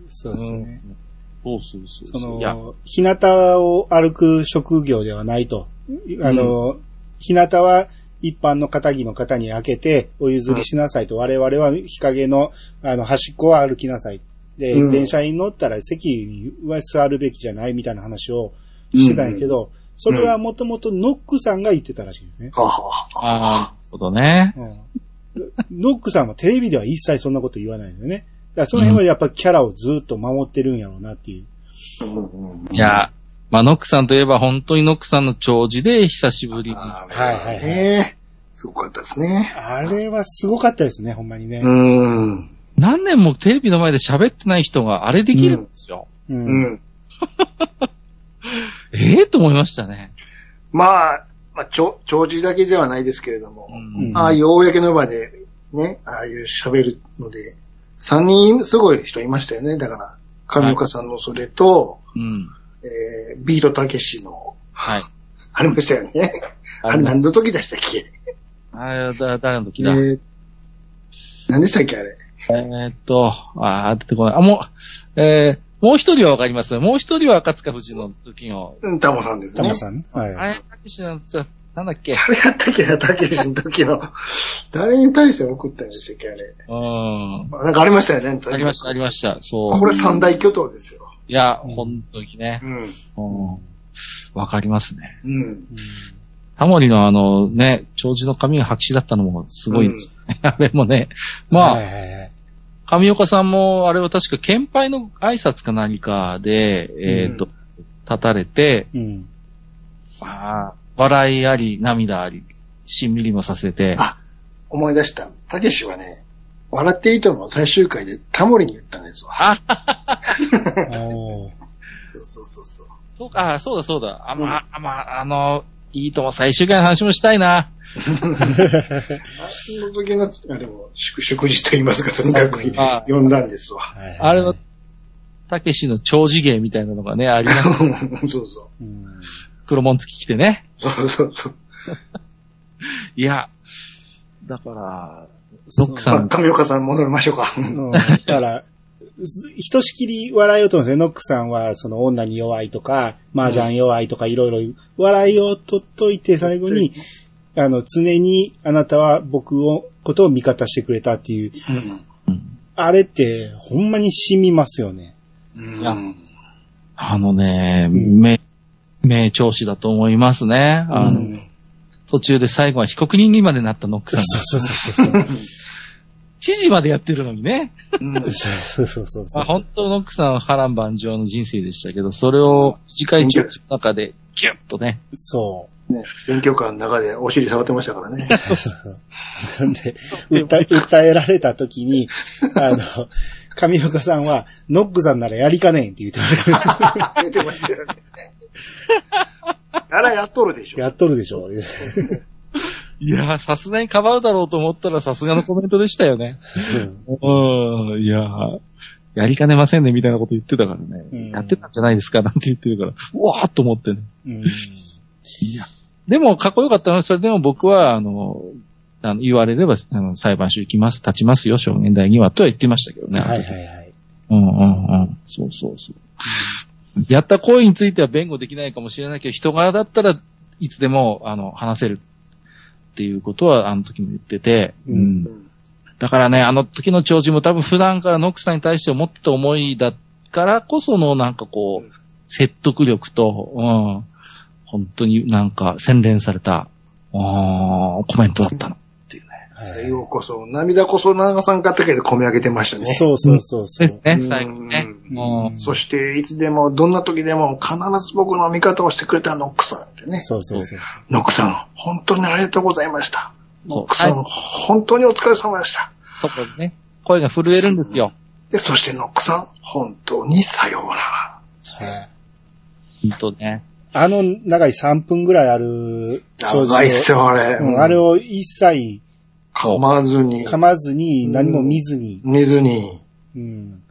B: そうですね。
C: そうそうそう。
B: その、日向を歩く職業ではないと。あの、日向は一般の仇の方に開けてお譲りしなさいと。我々は日陰の、あの、端っこを歩きなさい。で、
D: うん
B: 電車に乗ったら席には座るべきじゃないみたいな話をしてたんやけど、それはもともとノックさんが言ってたらしいですね。
D: はあはあ
C: ああ、なるほどね。
B: うんノックさんはテレビでは一切そんなこと言わないんだよね。だその辺はやっぱキャラをずっと守ってるんやろうなっていう。
C: いや、まあ、ノックさんといえば本当にノックさんの長寿で久しぶりに。
B: はいはいはい
D: ねすごかったですね。
B: あれはすごかったですね、ほんまにね。
D: うん。
C: 何年もテレビの前で喋ってない人があれできるんですよ。
B: う。
D: うんん。
C: ええと思いましたね。
D: まあ、まあ、ちょ、長寿だけではないですけれども、
C: うん
D: ああいう公の場で、ね、ああいう喋るので、三人すごい人いましたよね。だから、上岡さんのそれと、
C: うん。
D: えー、ビートたけしの、
C: はい。
D: ありましたよね。あれ何の時でしたっけ？
C: あれ、だ、誰の時
D: え
C: だ。
D: ー、何でしたっけあれ？
C: えーっと、あー、出てこない。あ、もう、えー、もう一人はわかります。もう一人は赤塚富士の時の、
D: うん、タモさんですね
B: タモ。さん？はい。
C: あれ、たけしなんですよ。なんだっけ？
D: 誰やったっけな、たけしの時の。誰に対して送ったんでしたっけ、あれ。
C: うん。
D: なんかありましたよね、
C: ありました、ありました。そう。
D: これ三大巨頭ですよ。
C: いや、
B: うん
C: 本当にね
D: う。ん。
C: うん。わかりますね。
D: うん。
B: うん
C: タモリのあのね、長寿の髪が白紙だったのもすごいです。あれもね。まあ。上岡さんも、あれは確か献杯の挨拶か何かで、えっ、と、立たれて、
B: うん。
C: まあ、笑いあり、涙あり、しんみりもさせて、
D: あ思い出した。たけしはね、笑っていいとの最終回でタモリに言ったんですわ。
C: あ、
B: おー
D: そうそうそうそう。
C: そうか、あそうだそうだ。あ、まあ、あまあ、あの、いいとも最終回の話もしたいな。
D: あの時の、あれも、祝祝辞と言いますか、とにかく
C: あ
D: 読んだんですわ。
C: あれの、たけしの長寿芸みたいなのがね、ありながら、
D: そうそう。
B: うん
C: 黒門付き着てね。
D: そうそうそう。
C: いや、だから、ロックさん、
D: 上岡さん戻りましょうか。
B: うんだから、ひとしきり笑いをとるんですね。ノックさんは、その女に弱いとか、麻雀弱いとか、いろいろ笑いを取っといて、最後に、あの、常にあなたは僕を、ことを味方してくれたっていう、
D: うん。
B: あれって、ほんまに染みますよね。
D: うん
C: いやあのね、
B: うん
C: 名、名調子だと思いますね。あの
B: うん
C: 途中で最後は被告人にまでなったノックさんが。
B: そうそうそうそう。
C: 知事までやってるのにね。
D: うん
B: そうそうそうそう。
C: まあ本当ノックさんは波乱万丈の人生でしたけど、それを短い中の中でギュッとね。
B: そ
D: ね選挙カーの中でお尻触ってましたからね。
B: う。なんで、訴え、訴えられた時に、あの、上岡さんは、ノックさんならやりかねんって言ってました。
D: 言ってましたよね。あら、やっとるでしょ。
B: やっとるでしょ。
C: いやー、さすがにかばうだろうと思ったらさすがのコメントでしたよね。
B: うん
C: うん、いやー、やりかねませんね、みたいなこと言ってたからね。
B: うん
C: やってたんじゃないですか、なんて言ってるから、うわーっと思ってね。
B: うん
C: いや。でも、かっこよかったのは、それでも僕は、あの、あの言われれば、あの、裁判所行きます、立ちますよ、証言台には、とは言ってましたけどね。
B: はいはいはい。
C: うんうんうん。そうそうそう。やった行為については弁護できないかもしれないけど、人柄だったらいつでも、あの、話せるっていうことは、あの時も言ってて、
B: うん
D: うん
C: だからね、あの時の長寿も多分普段からノックさんに対して思ってた思いだからこそのなんかこう、
D: うん
C: 説得力と、うん、本当になんか洗練された、コメントだったのっていうね。
B: はい
D: 最後こそ、涙こそ流さんかったけど込み上げてましたね。
B: そうそうそうそう。
C: ですね、
D: うん
C: 最後にね。
D: そして、いつでも、どんな時でも、必ず僕の味方をしてくれたノックさんってね。
B: そうそうそう。
D: ノックさん、本当にありがとうございました。ノックさん、本当にお疲れ様でした。
C: そこでね、声が震えるんですよ。
D: で、そしてノックさん、本当にさようなら。
B: はい
C: 本当ね。
B: あの長い3分ぐらいある
D: 長いっすよ、あれ。
B: うんあれを一切
D: 噛まずに、
B: 噛まずに何も見ずに。
D: 見ずに。
B: うん。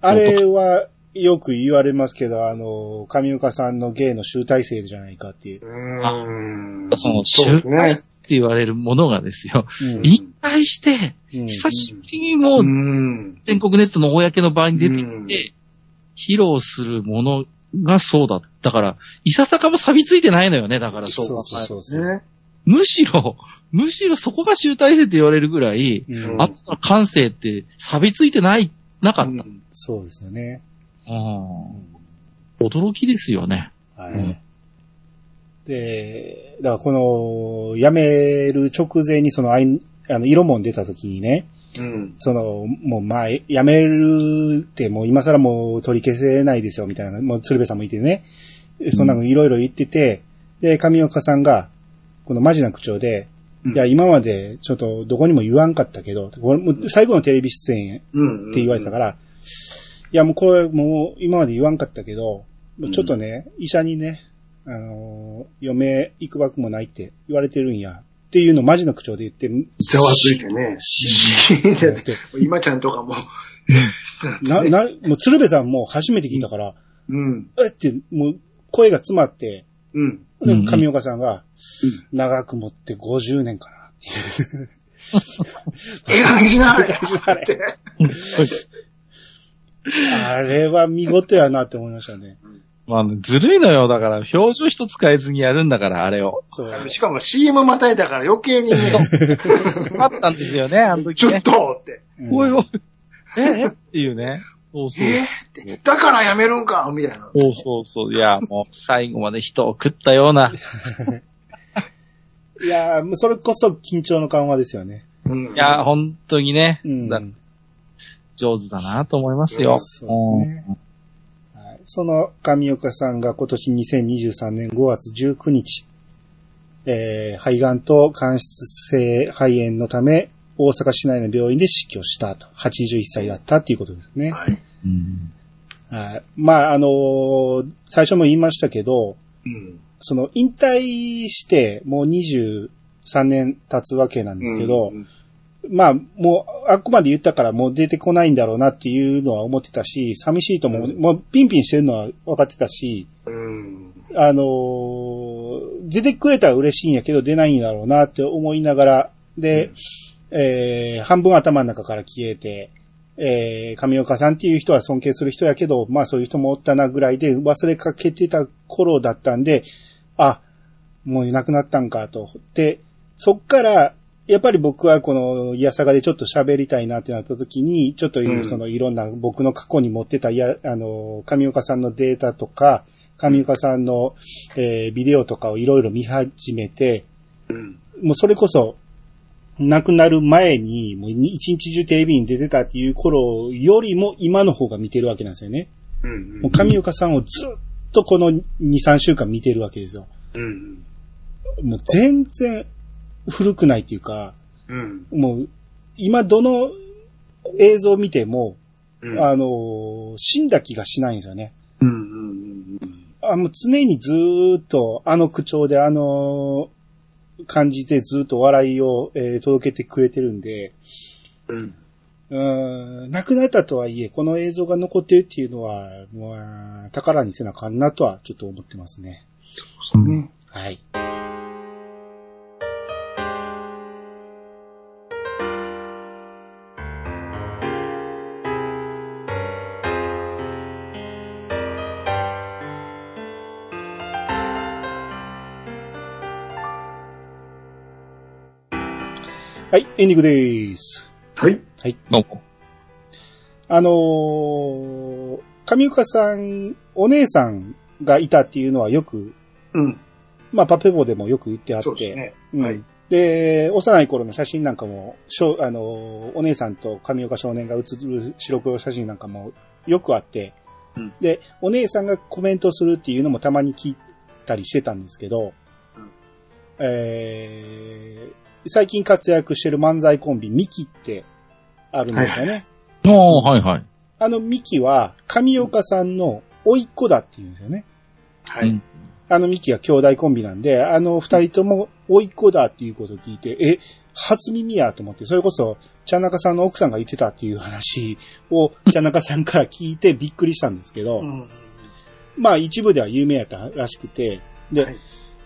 B: あれはよく言われますけど、あの、上岡さんの芸の集大成じゃないかっていう。
D: う。
C: その、集会っ
D: ね。
C: て言われるものがですよ。
B: うん
C: 引退して、
B: うん
C: 久しぶりにもう
D: うん。
C: 全国ネットの公の場に出て
D: うん
C: きて、披露するものがそうだ。だから、いささかも錆びついてないのよね、だから
B: そうそうそうそう。
D: ね。
C: むしろ、むしろそこが集大成って言われるぐらい、
B: うん
C: あとの感性って錆びついてない、なかった。
D: うん
B: そうですよね。
C: うん驚きですよね。
B: はい。
C: うん
B: で、だからこの、辞める直前にその、あいあの、色もん出た時にね、
D: うん。
B: その、もうまあ、辞めるってもう今更もう取り消せないですよ、みたいな、もう鶴瓶さんもいてね、そんなのいろいろ言ってて、で、上岡さんが、このマジな口調で、
D: うん
B: いや、今までちょっとどこにも言わんかったけど、これもう最後のテレビ出演
D: うん。
B: って言われたから、いや、もうこれもう今まで言わんかったけど、もうちょっとね、医者にね、あのー嫁行くばくもないって言われてるんや、っていうのをマジな口調で言って、
D: ざわついてね。今ちゃんとかも。
B: な、な、もう鶴瓶さんも初めて聞いたから、
D: うん。
B: えって、もう声が詰まって、
D: うん。
B: で
C: うん
B: 上岡さんが、長く持って50年かなっていう。
D: ええ加減しなはれ。
B: あれあれは見事やなって思いましたね。
C: まあ、ずるいのよ。だから、表情一つ変えずにやるんだから、あれを。
B: そう。
D: しかも CM またいだから余計にね、
C: あったんですよね、あの時
D: ちょっ
C: ね。
D: とって。
B: うん
C: おいおい。ええ？っていうね。そうそう。
D: えーって。だからやめるんかみたいな。
C: そうそうそう。いや、もう、最後まで人を食ったような。
B: いやーもうそれこそ緊張の緩和ですよね。
D: うん
C: いや、本当にね。
B: うん。
C: だ上手だなと思いますよ。
B: そうですねはいその上岡さんが今年2023年5月19日、えー肺がんと間質性肺炎のため、大阪市内の病院で死去したと。81歳だったっていうことですね。
D: はい。
C: うん
B: はい。まあ、あのー最初も言いましたけど、
D: うん。
B: その引退してもう23年経つわけなんですけど、
D: うん
B: まあ、もう、あくまで言ったからもう出てこないんだろうなっていうのは思ってたし、寂しいとも、
D: うん
B: もうピンピンしてるのは分かってたし、
D: うん。
B: あのー出てくれたら嬉しいんやけど出ないんだろうなって思いながら、で、えー半分頭の中から消えて、えー上岡さんっていう人は尊敬する人やけど、まあそういう人もおったなぐらいで忘れかけてた頃だったんで、あ、もういなくなったんかと。で、そっから、やっぱり僕はこの、いやさがでちょっと喋りたいなってなった時に、ちょっと
D: うん
B: そのいろんな僕の過去に持ってた、いや、あの、上岡さんのデータとか、上岡さんの、えービデオとかをいろいろ見始めて、
D: うん。
B: もうそれこそ、亡くなる前に、もうに一日中テレビに出てたっていう頃よりも今の方が見てるわけなんですよね。
D: うん。
B: もう上岡さんをずっとこの2、3週間見てるわけですよ。
D: うん。
B: もう全然古くないっていうか、
D: うん。
B: もう今どの映像を見ても、
D: うん。
B: あのー死んだ気がしないんですよね。
D: うん。うん。
B: あもう常にずーっとあの口調であの感じでずっと笑いを、えー届けてくれてるんで、
D: うん。
B: うーん、亡くなったとはいえ、この映像が残ってるっていうのは、もう宝にせなあかんなとはちょっと思ってますね。
D: そうね。
B: はい。はい、エンディングです。
D: はい。
B: はい。
C: どうも。
B: あのー、上岡さん、お姉さんがいたっていうのはよく、
D: うん。
B: まあ、パペボでもよく言ってあって、
D: そうですね。
B: うん
D: はい
B: で、幼い頃の写真なんかも、しょあのー、お姉さんと上岡少年が写る白黒写真なんかもよくあって、
D: うん
B: で、お姉さんがコメントするっていうのもたまに聞いたりしてたんですけど、
D: うん
B: えー、最近活躍してる漫才コンビ、ミキってあるんですよね。
C: おー、はいはい。
B: あのミキは、上岡さんの甥っ子だって言うんですよね。
D: はい。
C: うん
B: あのミキは兄弟コンビなんで、あの二人とも甥っ子だっていうことを聞いて、え、初耳やと思って、それこそ、ちゃんなかさんの奥さんが言ってたっていう話を、ちゃんなかさんから聞いてびっくりしたんですけど、
D: うん。
B: まあ一部では有名やったらしくて、で、
D: はい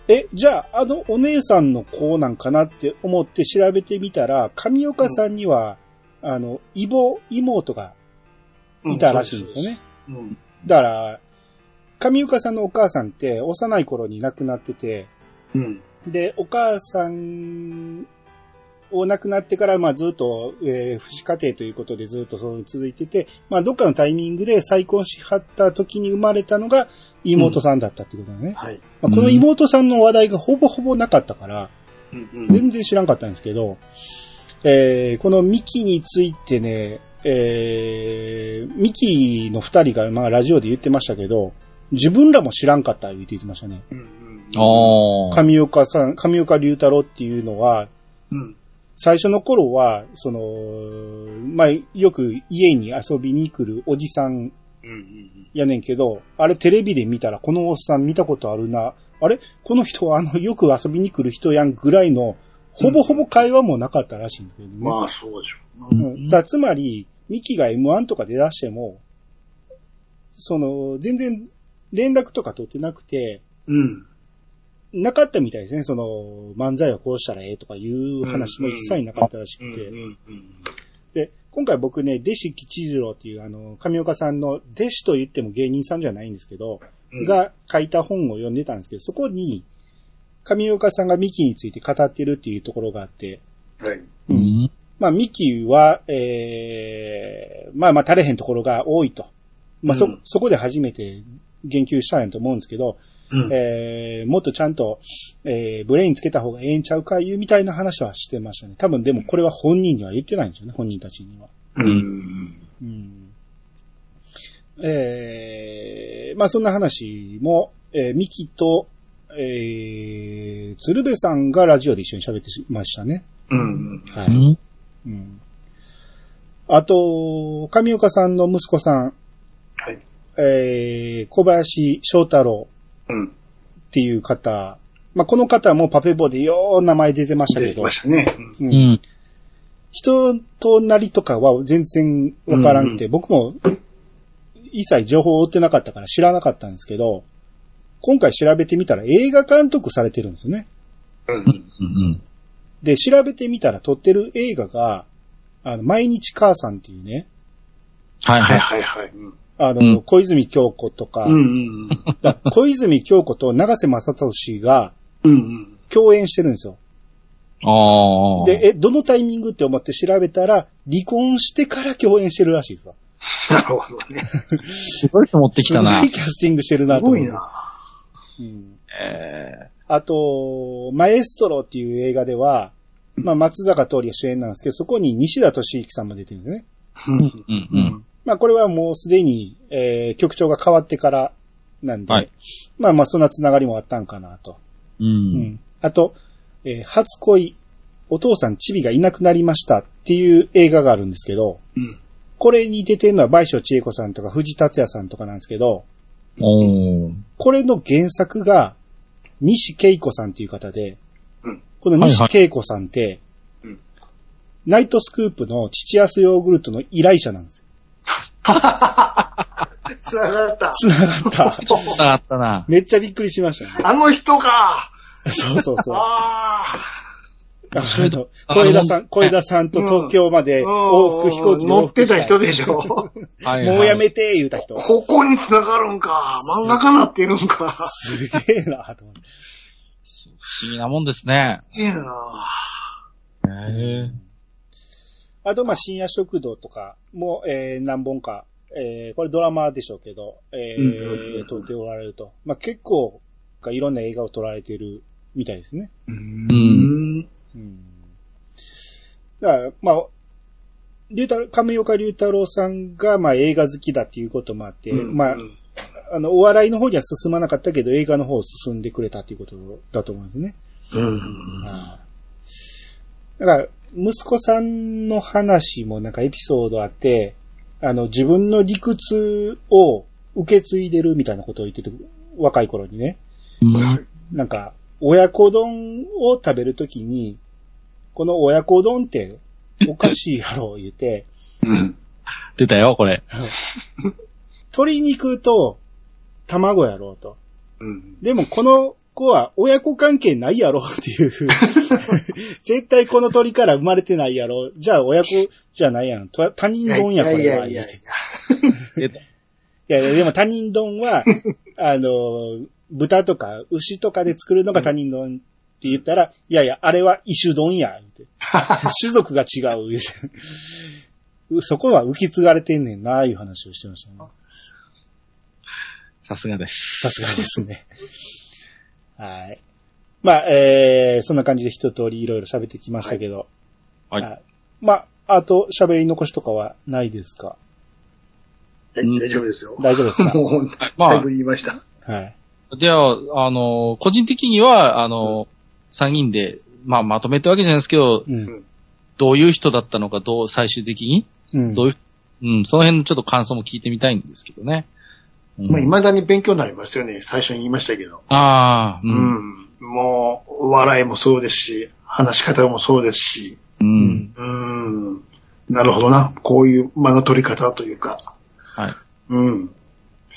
B: え、じゃあ、あのお姉さんの子なんかなって思って調べてみたら、上岡さんには、あの、異母、妹がいたらしいんですよね。
D: うん。
B: だから、上岡さんのお母さんって幼い頃に亡くなってて、
D: うん。
B: で、お母さんを亡くなってから、まあずっと、えー、不死家庭ということでずっとそう続いてて、まあどっかのタイミングで再婚しはった時に生まれたのが妹さんだったってことだね。
D: はい。
B: まあ、この妹さんの話題がほぼほぼなかったから、
D: うん。うん。
B: 全然知らんかったんですけど、えー、このミキについてね、えー、ミキの二人が、まあラジオで言ってましたけど、自分らも知らんかった言って言ってましたね。
D: うん。
C: あー。
B: 上岡さん、上岡龍太郎っていうのは、
D: うん。
B: 最初の頃は、その、まあ、よく家に遊びに来るおじさん
D: うん。うん。
B: やねんけど、あれテレビで見たらこのおっさん見たことあるな。あれ？この人はあの、よく遊びに来る人やんぐらいの、ほぼほぼ会話もなかったらしいんですけどね。
D: まあ、そうでしょうな。
B: うん。だつまり、ミキが M1 とかで出しても、その、全然連絡とか取ってなくて、
D: うん。
B: なかったみたいですね。その、漫才はこうしたらええとかいう話も一切なかったらし
D: うん。
B: くて。
D: うん。
B: で、今回僕ね、弟子吉次郎っていうあの、上岡さんの弟子と言っても芸人さんじゃないんですけど、が書いた本を読んでたんですけど、そこに、上岡さんがミキについて語ってるっていうところがあって、
D: はい。
C: う
B: うん
C: ん。
B: まあ、ミキは、えー、まあまあ、垂れへんところが多いと。まあ、そ、
D: うん
B: そこで初めて言及したんやと思うんですけど、
D: うん。
B: えー、もっとちゃんと、えー、ブレインつけた方がええんちゃうかいうみたいな話はしてましたね。多分でもこれは本人には言ってないんですよね、本人たちには。
D: うん。
B: うん。えー、まあそんな話も、えー、ミキと、えー、鶴瓶さんがラジオで一緒に喋ってましたね。
D: うん。
B: はい。
C: うん。
B: うん。あと、上岡さんの息子さん、
D: はい。
B: えー、小林翔太郎
D: うん。
B: っていう方、まあ、この方もパペボでよう名前出てましたけど
D: 出てきま、したね。
B: う
C: うんん。
B: 人となりとかは全然わからんくて、
D: う
B: 僕も一切情報を追ってなかったから知らなかったんですけど、今回調べてみたら映画監督されてるんですよね。
D: うん。
C: うん。
B: で、調べてみたら撮ってる映画が、あの、毎日母さんっていうね、
C: はい
D: はい
C: はい。
D: はいはい。うん
B: あの、
C: うん
B: 小泉京子とか、
D: うんうん
B: だ小泉京子と長瀬正俊が共演してるんですよ。
C: ああ。
B: で、え、どのタイミングって思って調べたら、離婚してから共演してるらしいですよ。
D: なるほどね。
C: すごい人持ってきたな
B: すごい。キャスティングしてる
D: す
B: なと思って。
D: ごいな。
B: うん
C: え
B: あと、マエストロっていう映画では、まあ、松坂桃李が主演なんですけど、そこに西田敏行さんも出てるんですね。
D: うん
C: ーうんうん。
B: まあ、これはもうすでに、えー局長が変わってからなんで、
C: はい
B: まあまあ、そんなつながりもあったんかなと。
C: う。
B: うんん。あと、えー初恋、お父さんチビがいなくなりましたっていう映画があるんですけど、
D: うん。
B: これに出てるのは倍賞千恵子さんとか藤達也さんとかなんですけど、
C: おー。
B: これの原作が西恵子さんっていう方で、
D: うん
B: この西恵子さんって、
D: うん
B: ナイトスクープの父安ヨーグルトの依頼者なんですよ。
D: つながった。
B: 繋がった。
C: あったな。
B: めっちゃびっくりしましたね。
D: あの人か。
B: そうそうそう。
D: あ
B: あの、小枝さん、小枝さんと東京まで
D: あ。
B: 往復飛行機で往
D: 乗って
B: た
D: 人でしょ。
C: はい
B: もうやめて、言うた人。
D: ここに繋がるんか。漫画家なってるんか。
B: すげえな、と思って。
C: 不思議なもんですね。
D: いいな
C: へえ。
B: あと、まあ、深夜食堂とかも、えー、何本か、えー、これドラマでしょうけど、え
D: うんうん
B: ー、
D: うん
B: 撮っておられると。まあ、結構、がいろんな映画を撮られてるみたいですね。
D: う
C: うん
D: ん。
B: うん。だから、まあ、龍太郎、亀岡龍太郎さんが、まあ、映画好きだっていうこともあって、まあ、あの、お笑いの方には進まなかったけど、映画の方を進んでくれたっていうことだと思うんですね。
D: うん。
B: はいだから、息子さんの話もなんかエピソードあって、あの、自分の理屈を受け継いでるみたいなことを言ってて、若い頃にね。
C: うん。
B: なんか、親子丼を食べるときに、この親子丼っておかしいやろ、言って、
D: うん。
C: 出たよ、これ。
B: 鶏肉と卵やろうと。
D: うん。
B: でもこの子は親子関係ないやろっていう。絶対この鳥から生まれてないやろ。じゃあ親子じゃないやん。と他人丼や、これは。
D: いやいやいや
B: でも他人丼は、あの、豚とか牛とかで作るのが他人丼って言ったら、いやいや、あれは異種丼や。種族が違う。そこは受け継がれてんねんな、いう話をしてましたね。
C: さすがです。
B: さすがですね。はい。まあ、えー、そんな感じで一通りいろいろ喋ってきましたけど。
C: はい
B: まあ、あと喋り残しとかはないですか？
D: 大大丈夫ですよ。
B: 大丈夫ですか？
D: もう、
C: まあ
D: だいぶ言いました。
B: はい。
C: じゃあ、あの、個人的には、あの、参議院で、まあ、まとめってわけじゃないですけど、
B: うん。
C: どういう人だったのか、どう、最終的に、
B: うん。
C: どういう、うん、その辺のちょっと感想も聞いてみたいんですけどね。うん
D: まあ、未だに勉強になりますよね。最初に言いましたけど。
C: ああ、う。
D: うんん。もう、笑いもそうですし、話し方もそうですし。
C: う。
B: うんん。
D: うん。なるほどな。こういう間の取り方というか。
C: はい。
D: うん。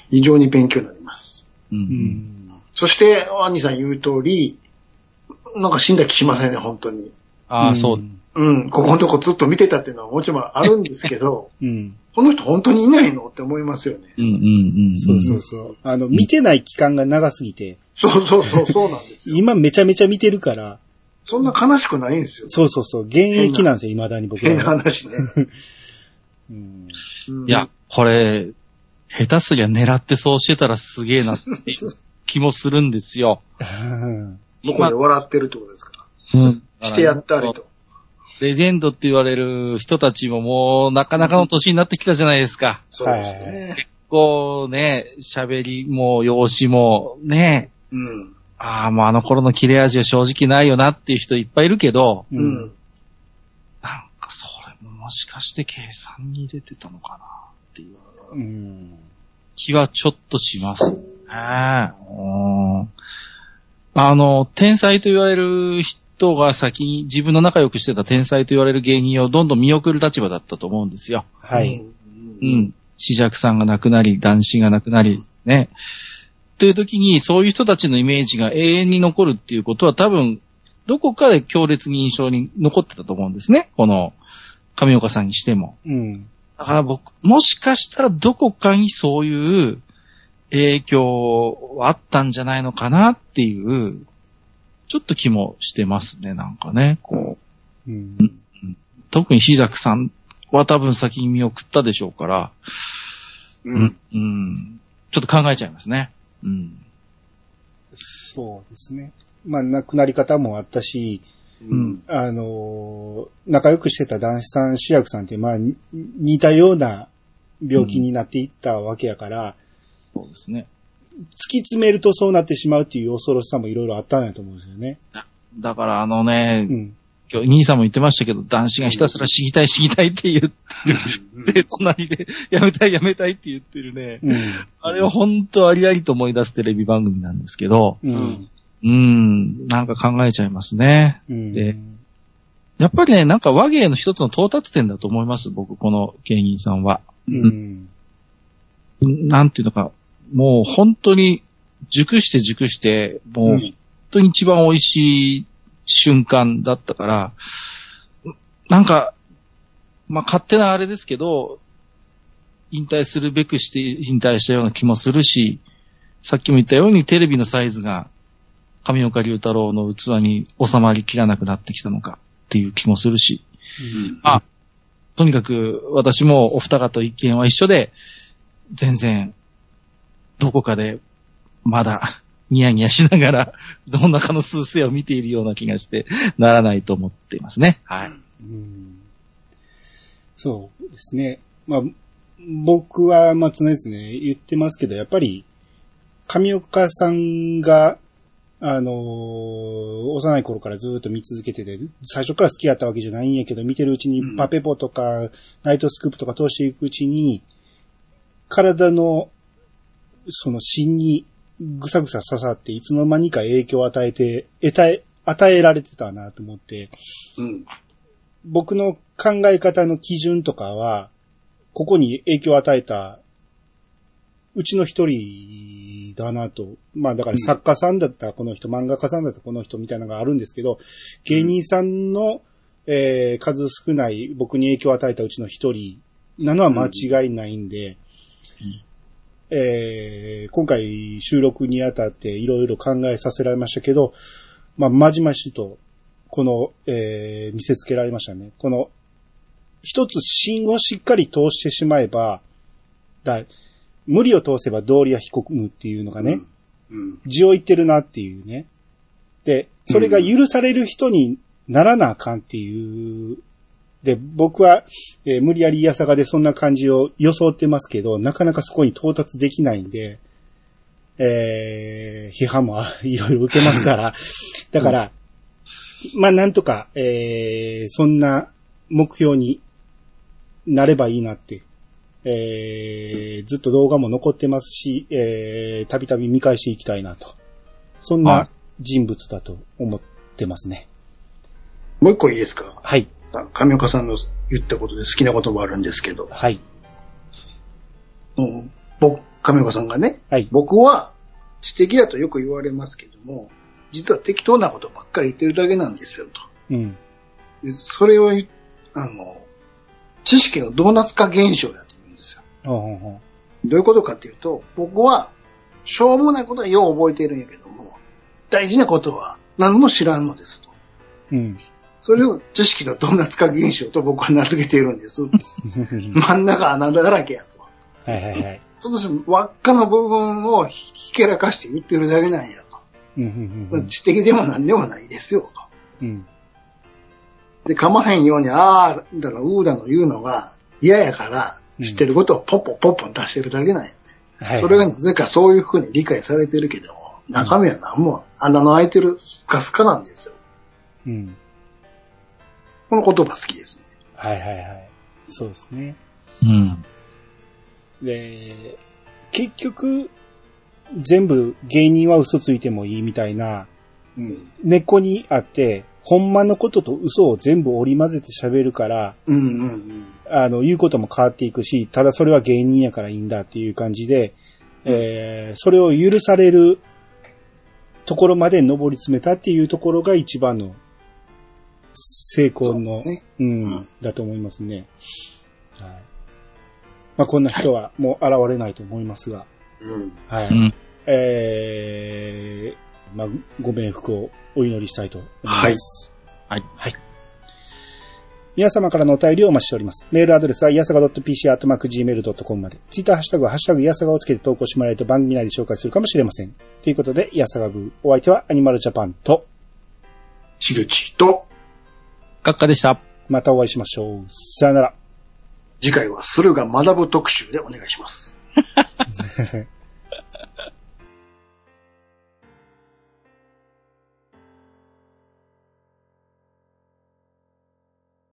D: 非常に勉強になります。
C: う。
B: うんん。
D: そして、アンニさん言う通り、なんか死んだ気しませんね、本当に。
C: ああ、そう。
B: ん。
D: うん。ここのとこずっと見てたっていうのはもちろんあるんですけど、
B: うん。
D: この人本当にいないのって思いますよね。
C: うんうんうん。
B: そうそうそう。あの、見てない期間が長すぎて、
D: そうそうそう、そうなんですよ。
B: 今めちゃめちゃ見てるから、
D: そんな悲しくないんですよ。
B: そうそうそう、現役なんですよ、未だに僕
D: 変な
B: は。
D: 話ね。
B: うん
D: うん
C: いや、、これ、下手すりゃ狙ってそうしてたらすげえなって気もするんですよ。
D: 向こうで笑ってるってことですか？
C: うん。
D: してやったりと。
C: レジェンドって言われる人たちももうなかなかの年になってきたじゃないですか。
D: そうですね。
C: こうね、喋りも容姿もね、
D: うん。
C: ああ、もうあの頃の切れ味は正直ないよなっていう人いっぱいいるけど、
B: う。
D: うんん。
C: なんかそれももしかして計算に入れてたのかなっていう
B: うん。
C: 気はちょっとしますね。うんあの、天才と言われる人が先に自分の仲良くしてた天才と言われる芸人をどんどん見送る立場だったと思うんですよ。
B: はい。
C: う
D: うん。
C: ん。紫尺さんが亡くなり、男子が亡くなり、ね。という時に、そういう人たちのイメージが永遠に残るっていうことは多分、どこかで強烈に印象に残ってたと思うんですね。この、上岡さんにしても。
B: うん。
C: だから僕、もしかしたらどこかにそういう影響はあったんじゃないのかなっていう、ちょっと気もしてますね、なんかね。こう、
B: うん。
C: 特に紫尺さんは多分先に見送ったでしょうから、
D: う
C: うんん。。うん。ちょっと考えちゃいますね。うん。
B: そうですね。まあ、亡くなり方もあったし、
C: うん。
B: あのー仲良くしてた男子さん、主役さんって、まあ、に似たような病気になっていったわけやから、
C: そうですね。
B: 突き詰めるとそうなってしまうっていう恐ろしさもいろいろあったんやと思うんですよね。
C: だからあのね、
B: うん。
C: 今日兄さんも言ってましたけど、男子がひたすら知りたい知りたいって言って、で、隣で、やめたいやめたいって言ってるね。
B: うん。
C: あれは本当ありありと思い出すテレビ番組なんですけど、
B: う。
D: うん
C: うん、なんか考えちゃいますね。
B: うん。
C: でやっぱりね、なんか和芸の一つの到達点だと思います、僕、この芸人さんは。
B: うん。
C: なんていうのか、もう本当に熟して熟して、もう本当に一番美味しい瞬間だったから、なんか、まあ勝手なあれですけど、引退するべくして引退したような気もするし、さっきも言ったようにテレビのサイズが上岡龍太郎の器に収まりきらなくなってきたのかっていう気もするし、あ、とにかく私もお二方と意見は一緒で、全然、どこかで、まだ、ニヤニヤしながら、お腹の数勢を見ているような気がして、ならないと思っていますね。はい。
B: うんそうですね。まあ、僕は、まあ、常々言ってますけど、やっぱり、上岡さんが、あのー幼い頃からずっと見続けてて、最初から好きやったわけじゃないんやけど、見てるうちに
D: うん
B: パペポとか、ナイトスクープとか通していくうちに、体の、その芯にぐさぐさ刺さって、いつの間にか影響を与えて、得たえ、与えられてたなと思って、
D: うん。
B: 僕の考え方の基準とかは、ここに影響を与えた、うちの一人だなと。まあだから作家さんだったらこの人、漫画家さんだったらこの人みたいなのがあるんですけど、芸人さんの、えー数少ない僕に影響を与えたうちの一人なのは間違いないんで、えー今回収録にあたっていろいろ考えさせられましたけど、まあ、まじましと、この、えー見せつけられましたね。この、一つ芯をしっかり通してしまえば、だ無理を通せば道理は被告むっていうのがね、
D: うん。
B: 字を言ってるなっていうね。で、それが許される人にならなあかんっていう。で、僕は、えー無理やりいやさがでそんな感じを装ってますけど、なかなかそこに到達できないんで、えー批判もあ いろいろ受けますから、だから、まあなんとか、えーそんな目標になればいいなって、えーずっと動画も残ってますし、えーたびたび見返していきたいなと。そん
C: は
B: ない人物だと思ってますね。
D: もう一個いいですか？
B: はい。
D: 上岡さんの言ったことで好きなこともあるんですけど、
B: はい。
D: うん、僕、上岡さんがね、
B: はい。
D: 僕は知的だとよく言われますけども、実は適当なことばっかり言ってるだけなんですよと。
B: うん。
D: でそれをあの、知識のドーナツ化現象だと言うん
B: ほうほうほ
D: どういうことかっていうと、僕は、しょうもないことはよう覚えてるんやけども、大事なことは何も知らんのですと。
B: う。うん。
D: それを知識のドーナツ化現象と僕は名付けているんです。真ん中穴だらけやと。
B: はいはいはい。
D: その輪っかの部分をひけらかして言ってるだけなんやと。
B: うんうんうん
D: 知的でも何でもないですよと。
B: うん。
D: で、噛まへんように、ああ、だの、うーだの言うのが嫌やから、知ってることをポッポポッポン出してるだけなんやね。
B: はい。
D: それがなぜかそういうふうに理解されてるけども、中身は何も穴の開いてるスカスカなんですよ。
B: うん。
D: この言葉好きですね。
B: はいはいはい。そうですね。
C: うん。
B: で、結局、全部芸人は嘘ついてもいいみたいな
D: うん。
B: 根っこにあって、ほんまのことと嘘を全部織り交ぜて喋るから、
D: うんうんうん。
B: あの、言うことも変わっていくし、ただそれは芸人やからいいんだっていう感じで、えー、それを許されるところまで上り詰めたっていうところが一番の成功の、
D: そうね
B: うん、
D: うん
B: だと思いますね。はい。まあ、こんな人はもう現れないと思いますが、
D: うん。
B: はい。
C: うん。
B: えー、まあ、ご冥福をお祈りしたいと思います。
C: はい。
B: はい。皆様からのお便りをお待ちしております。メールアドレスは、いやさが .pc.gmail.com まで。ツイッターハッシュタグは、ハッシュタグいやさがをつけて投稿してもらえると番組内で紹介するかもしれません。ということで、いやさがブー。お相手はアニマルジャパンと、
D: チルチと、
C: 学科でした。
B: またお会いしましょう。さよなら。
D: 次回は駿河学ぶ特集でお願いします。